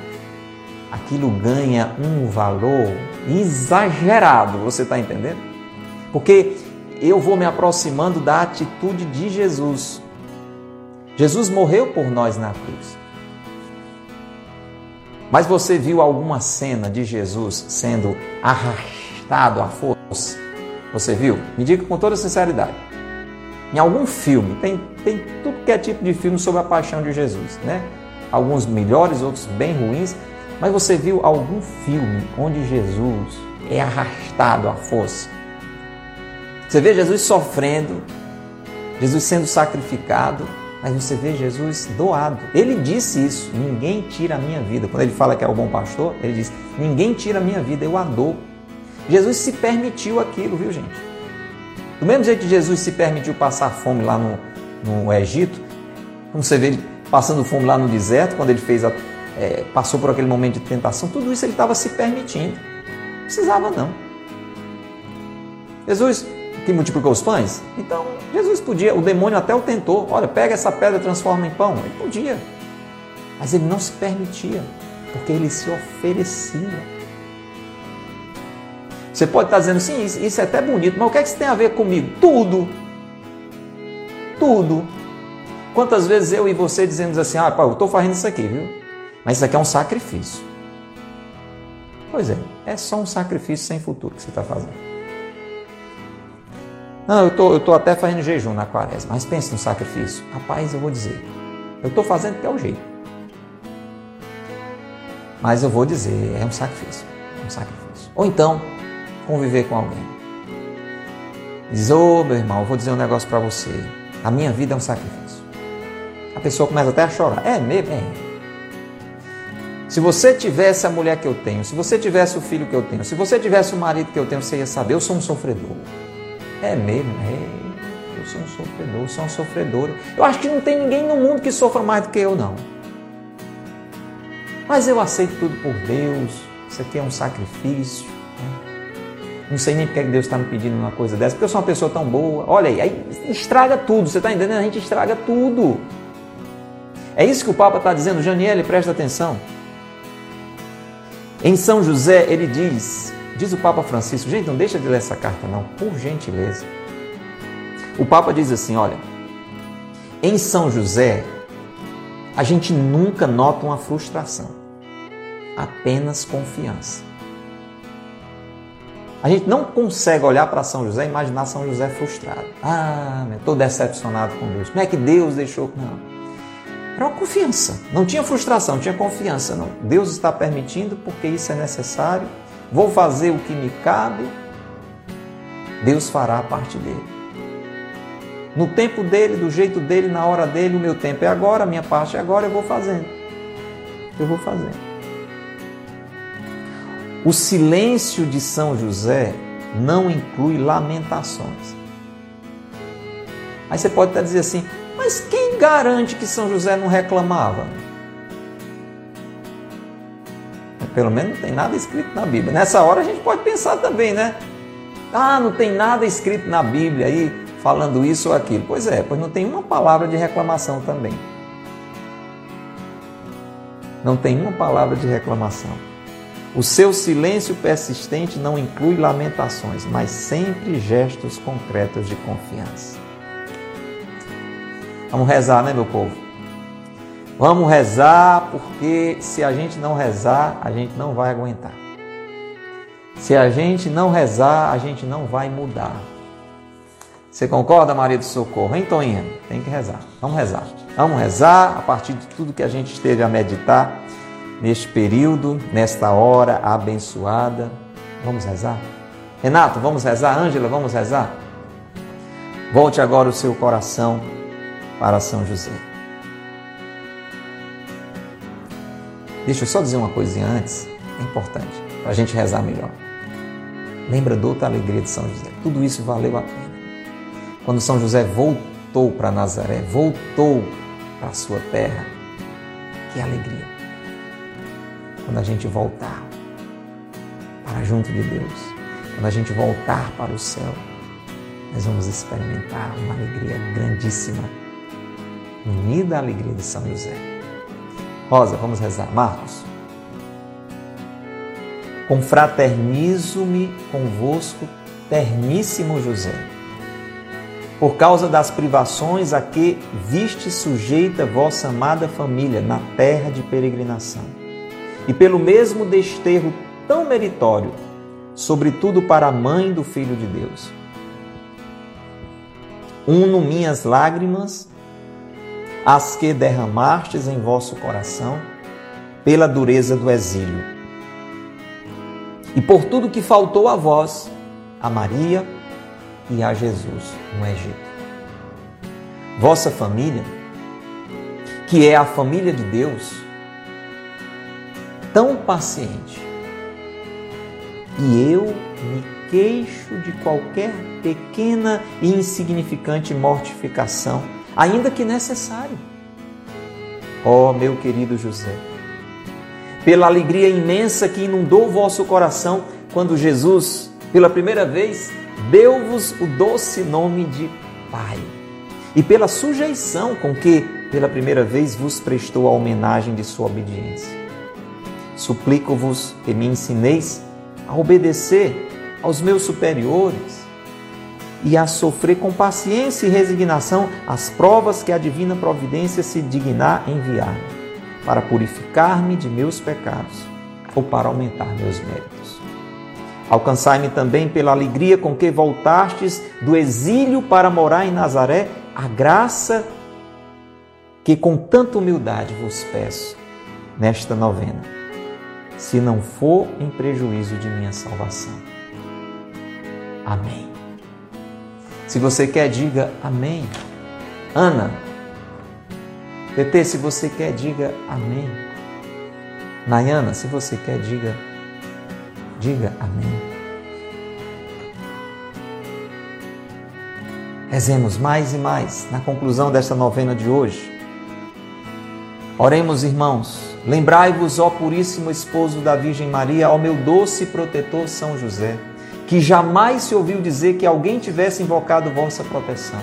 aquilo ganha um valor exagerado, você está entendendo? Porque eu vou me aproximando da atitude de Jesus. Jesus morreu por nós na cruz. Mas você viu alguma cena de Jesus sendo arrastado à força? Você viu? Me diga com toda sinceridade. Em algum filme, tem, tem tudo que é tipo de filme sobre a paixão de Jesus, né? Alguns melhores, outros bem ruins. Mas você viu algum filme onde Jesus é arrastado à força? Você vê Jesus sofrendo, Jesus sendo sacrificado, mas você vê Jesus doado. Ele disse isso: ninguém tira a minha vida. Quando ele fala que é o bom pastor, ele diz: ninguém tira a minha vida, eu a dou. Jesus se permitiu aquilo, viu, gente? Do mesmo jeito que Jesus se permitiu passar fome lá no, no Egito, como você vê ele passando fome lá no deserto, quando ele fez a, é, passou por aquele momento de tentação, tudo isso ele estava se permitindo. Não precisava não. Jesus que multiplicou os pães? Então, Jesus podia, o demônio até o tentou. Olha, pega essa pedra e transforma em pão. Ele podia. Mas ele não se permitia, porque ele se oferecia. Você pode estar dizendo, sim, isso é até bonito, mas o que, é que isso tem a ver comigo? Tudo. Tudo. Quantas vezes eu e você dizemos assim, ah, pai, eu estou fazendo isso aqui, viu? Mas isso aqui é um sacrifício. Pois é, é só um sacrifício sem futuro que você está fazendo. Não, eu tô, estou tô até fazendo jejum na quaresma, mas pense no sacrifício. Rapaz, eu vou dizer, eu estou fazendo porque é o jeito. Mas eu vou dizer, é um sacrifício. É um sacrifício. Ou então, conviver com alguém. Diz, ô oh, meu irmão, eu vou dizer um negócio para você. A minha vida é um sacrifício. A pessoa começa até a chorar. É mesmo? É. Se você tivesse a mulher que eu tenho, se você tivesse o filho que eu tenho, se você tivesse o marido que eu tenho, você ia saber, eu sou um sofredor. É mesmo, é. Eu sou um sofredor, sou uma sofredora. Eu acho que não tem ninguém no mundo que sofra mais do que eu, não. Mas eu aceito tudo por Deus. Isso aqui é um sacrifício. Né? Não sei nem porque Deus está me pedindo uma coisa dessa, porque eu sou uma pessoa tão boa. Olha aí, aí estraga tudo. Você está entendendo? A gente estraga tudo. É isso que o Papa está dizendo. Janiele, presta atenção. Em São José, ele diz Diz o Papa Francisco, gente, não deixa de ler essa carta não, por gentileza. O Papa diz assim, olha, em São José, a gente nunca nota uma frustração, apenas confiança. A gente não consegue olhar para São José e imaginar São José frustrado. Ah, estou decepcionado com Deus. Como é que Deus deixou? Não. Era uma confiança. Não tinha frustração, tinha confiança. Não. Deus está permitindo porque isso é necessário vou fazer o que me cabe, Deus fará a parte dele. No tempo dele, do jeito dele, na hora dele, o meu tempo é agora, a minha parte é agora, eu vou fazendo. Eu vou fazendo. O silêncio de São José não inclui lamentações. Aí você pode até dizer assim, mas quem garante que São José não reclamava? Pelo menos não tem nada escrito na Bíblia. Nessa hora a gente pode pensar também, né? Ah, não tem nada escrito na Bíblia aí falando isso ou aquilo. Pois é, pois não tem uma palavra de reclamação também. Não tem uma palavra de reclamação. O seu silêncio persistente não inclui lamentações, mas sempre gestos concretos de confiança. Vamos rezar, né, meu povo? Vamos rezar, porque se a gente não rezar, a gente não vai aguentar. Se a gente não rezar, a gente não vai mudar. Você concorda, Maria do Socorro? Hein, Toinha? Tem que rezar. Vamos rezar. Vamos rezar a partir de tudo que a gente esteve a meditar neste período, nesta hora abençoada. Vamos rezar? Renato, vamos rezar? Ângela, vamos rezar? Volte agora o seu coração para São José. Deixa eu só dizer uma coisinha antes, é importante, para a gente rezar melhor. Lembra da outra alegria de São José. Tudo isso valeu a pena. Quando São José voltou para Nazaré, voltou para a sua terra, que alegria. Quando a gente voltar para junto de Deus, quando a gente voltar para o céu, nós vamos experimentar uma alegria grandíssima, unida à alegria de São José. Rosa, vamos rezar. Marcos. Confraternizo-me convosco, terníssimo José, por causa das privações a que viste sujeita vossa amada família na terra de peregrinação, e pelo mesmo desterro tão meritório, sobretudo para a mãe do Filho de Deus. Uno minhas lágrimas, as que derramastes em vosso coração, pela dureza do exílio e por tudo que faltou a vós, a Maria e a Jesus no Egito. Vossa família, que é a família de Deus, tão paciente, e eu me queixo de qualquer pequena e insignificante mortificação, ainda que necessário. Ó oh, meu querido José, pela alegria imensa que inundou o vosso coração quando Jesus, pela primeira vez, deu-vos o doce nome de Pai, e pela sujeição com que, pela primeira vez, vos prestou a homenagem de sua obediência. Suplico-vos que me ensineis a obedecer aos meus superiores e a sofrer com paciência e resignação as provas que a divina providência se dignar enviar para purificar-me de meus pecados ou para aumentar meus méritos. Alcançai-me também pela alegria com que voltastes do exílio para morar em Nazaré a graça que com tanta humildade vos peço nesta novena, se não for em prejuízo de minha salvação. Amém. Se você quer, diga amém. Ana, TT, se você quer, diga amém. Nayana, se você quer, diga, diga amém. Rezemos mais e mais na conclusão desta novena de hoje. Oremos, irmãos. Lembrai-vos, ó Puríssimo Esposo da Virgem Maria, ao meu doce protetor São José, que jamais se ouviu dizer que alguém tivesse invocado vossa proteção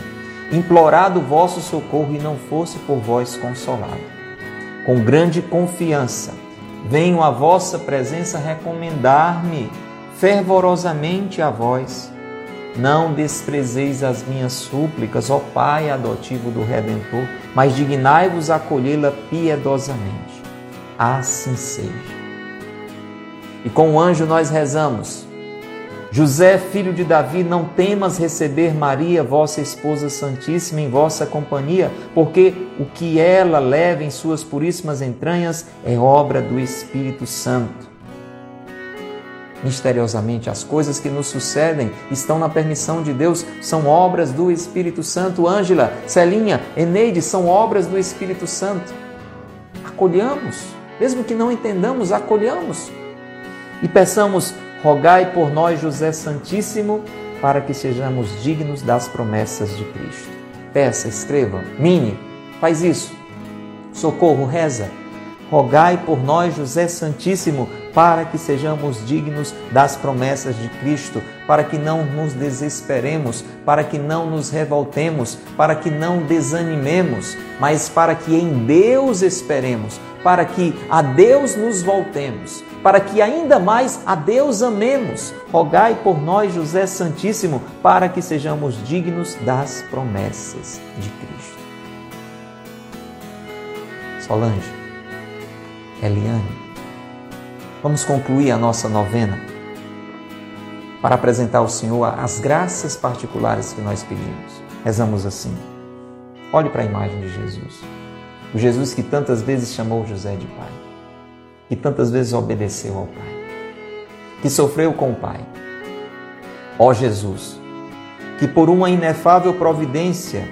implorado vosso socorro e não fosse por vós consolado. Com grande confiança, venho à vossa presença recomendar-me fervorosamente a vós. Não desprezeis as minhas súplicas, ó Pai adotivo do Redentor, mas dignai-vos acolhê-la piedosamente. Assim seja. E com o anjo nós rezamos. José, filho de Davi, não temas receber Maria, vossa esposa santíssima, em vossa companhia, porque o que ela leva em suas puríssimas entranhas é obra do Espírito Santo. Misteriosamente, as coisas que nos sucedem estão na permissão de Deus, são obras do Espírito Santo. Ângela, Celinha, Eneide são obras do Espírito Santo. Acolhamos, mesmo que não entendamos, acolhamos e peçamos rogai por nós, José Santíssimo, para que sejamos dignos das promessas de Cristo. Peça, escreva. Mini, faz isso. Socorro, reza. Rogai por nós, José Santíssimo, para que sejamos dignos das promessas de Cristo, para que não nos desesperemos, para que não nos revoltemos, para que não desanimemos, mas para que em Deus esperemos, para que a Deus nos voltemos, para que ainda mais a Deus amemos. Rogai por nós, José Santíssimo, para que sejamos dignos das promessas de Cristo. Solange, Eliane, vamos concluir a nossa novena para apresentar ao Senhor as graças particulares que nós pedimos. Rezamos assim. Olhe para a imagem de Jesus. O Jesus que tantas vezes chamou José de pai que tantas vezes obedeceu ao Pai, que sofreu com o Pai. Ó Jesus, que por uma inefável providência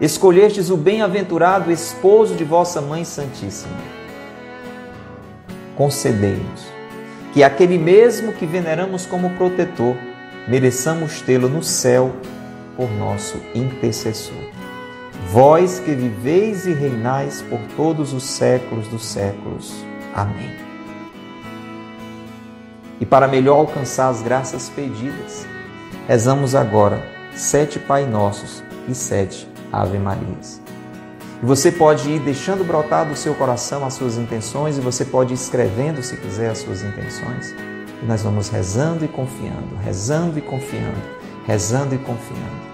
escolhestes o bem-aventurado esposo de vossa Mãe Santíssima. concedei-nos que aquele mesmo que veneramos como protetor, mereçamos tê-lo no céu por nosso intercessor. Vós que viveis e reinais por todos os séculos dos séculos. Amém. E para melhor alcançar as graças pedidas, rezamos agora sete Pai Nossos e sete Ave Marias. E você pode ir deixando brotar do seu coração as suas intenções e você pode ir escrevendo, se quiser, as suas intenções. E nós vamos rezando e confiando, rezando e confiando, rezando e confiando.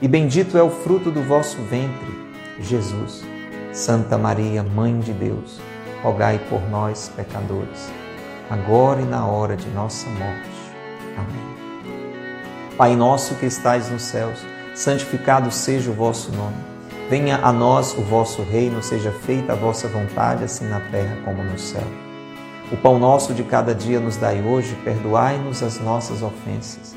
e bendito é o fruto do vosso ventre, Jesus. Santa Maria, Mãe de Deus, rogai por nós, pecadores, agora e na hora de nossa morte. Amém. Pai nosso que estais nos céus, santificado seja o vosso nome. Venha a nós o vosso reino, seja feita a vossa vontade, assim na terra como no céu. O pão nosso de cada dia nos dai hoje, perdoai-nos as nossas ofensas,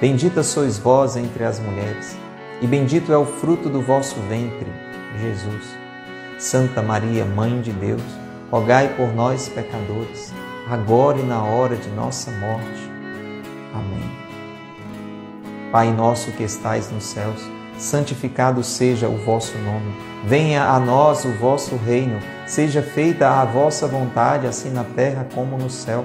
Bendita sois vós entre as mulheres, e bendito é o fruto do vosso ventre, Jesus. Santa Maria, Mãe de Deus, rogai por nós, pecadores, agora e na hora de nossa morte. Amém. Pai nosso que estais nos céus, santificado seja o vosso nome. Venha a nós o vosso reino, seja feita a vossa vontade, assim na terra como no céu.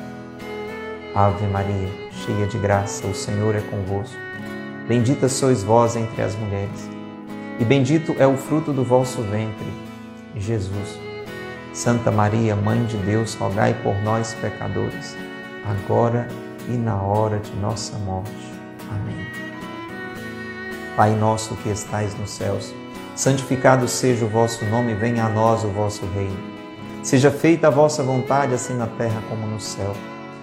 Ave Maria, cheia de graça, o Senhor é convosco. Bendita sois vós entre as mulheres, e bendito é o fruto do vosso ventre, Jesus. Santa Maria, Mãe de Deus, rogai por nós, pecadores agora e na hora de nossa morte. Amém. Pai nosso que estais nos céus, santificado seja o vosso nome, venha a nós o vosso reino. Seja feita a vossa vontade, assim na terra como no céu.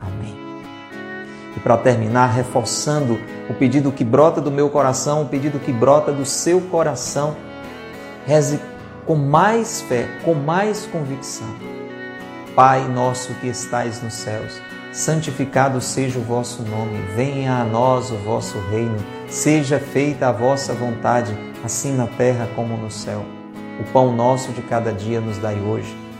Amém. E para terminar, reforçando o pedido que brota do meu coração, o pedido que brota do seu coração, reze com mais fé, com mais convicção. Pai nosso que estais nos céus, santificado seja o vosso nome, venha a nós o vosso reino, seja feita a vossa vontade, assim na terra como no céu. O pão nosso de cada dia nos dai hoje.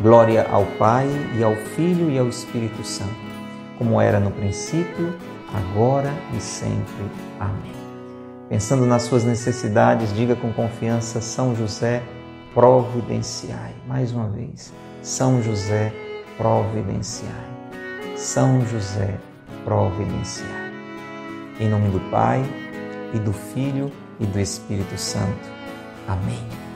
Glória ao Pai e ao Filho e ao Espírito Santo, como era no princípio, agora e sempre. Amém. Pensando nas suas necessidades, diga com confiança: São José, providenciai. Mais uma vez, São José, providenciai. São José, providenciai. Em nome do Pai, e do Filho, e do Espírito Santo. Amém.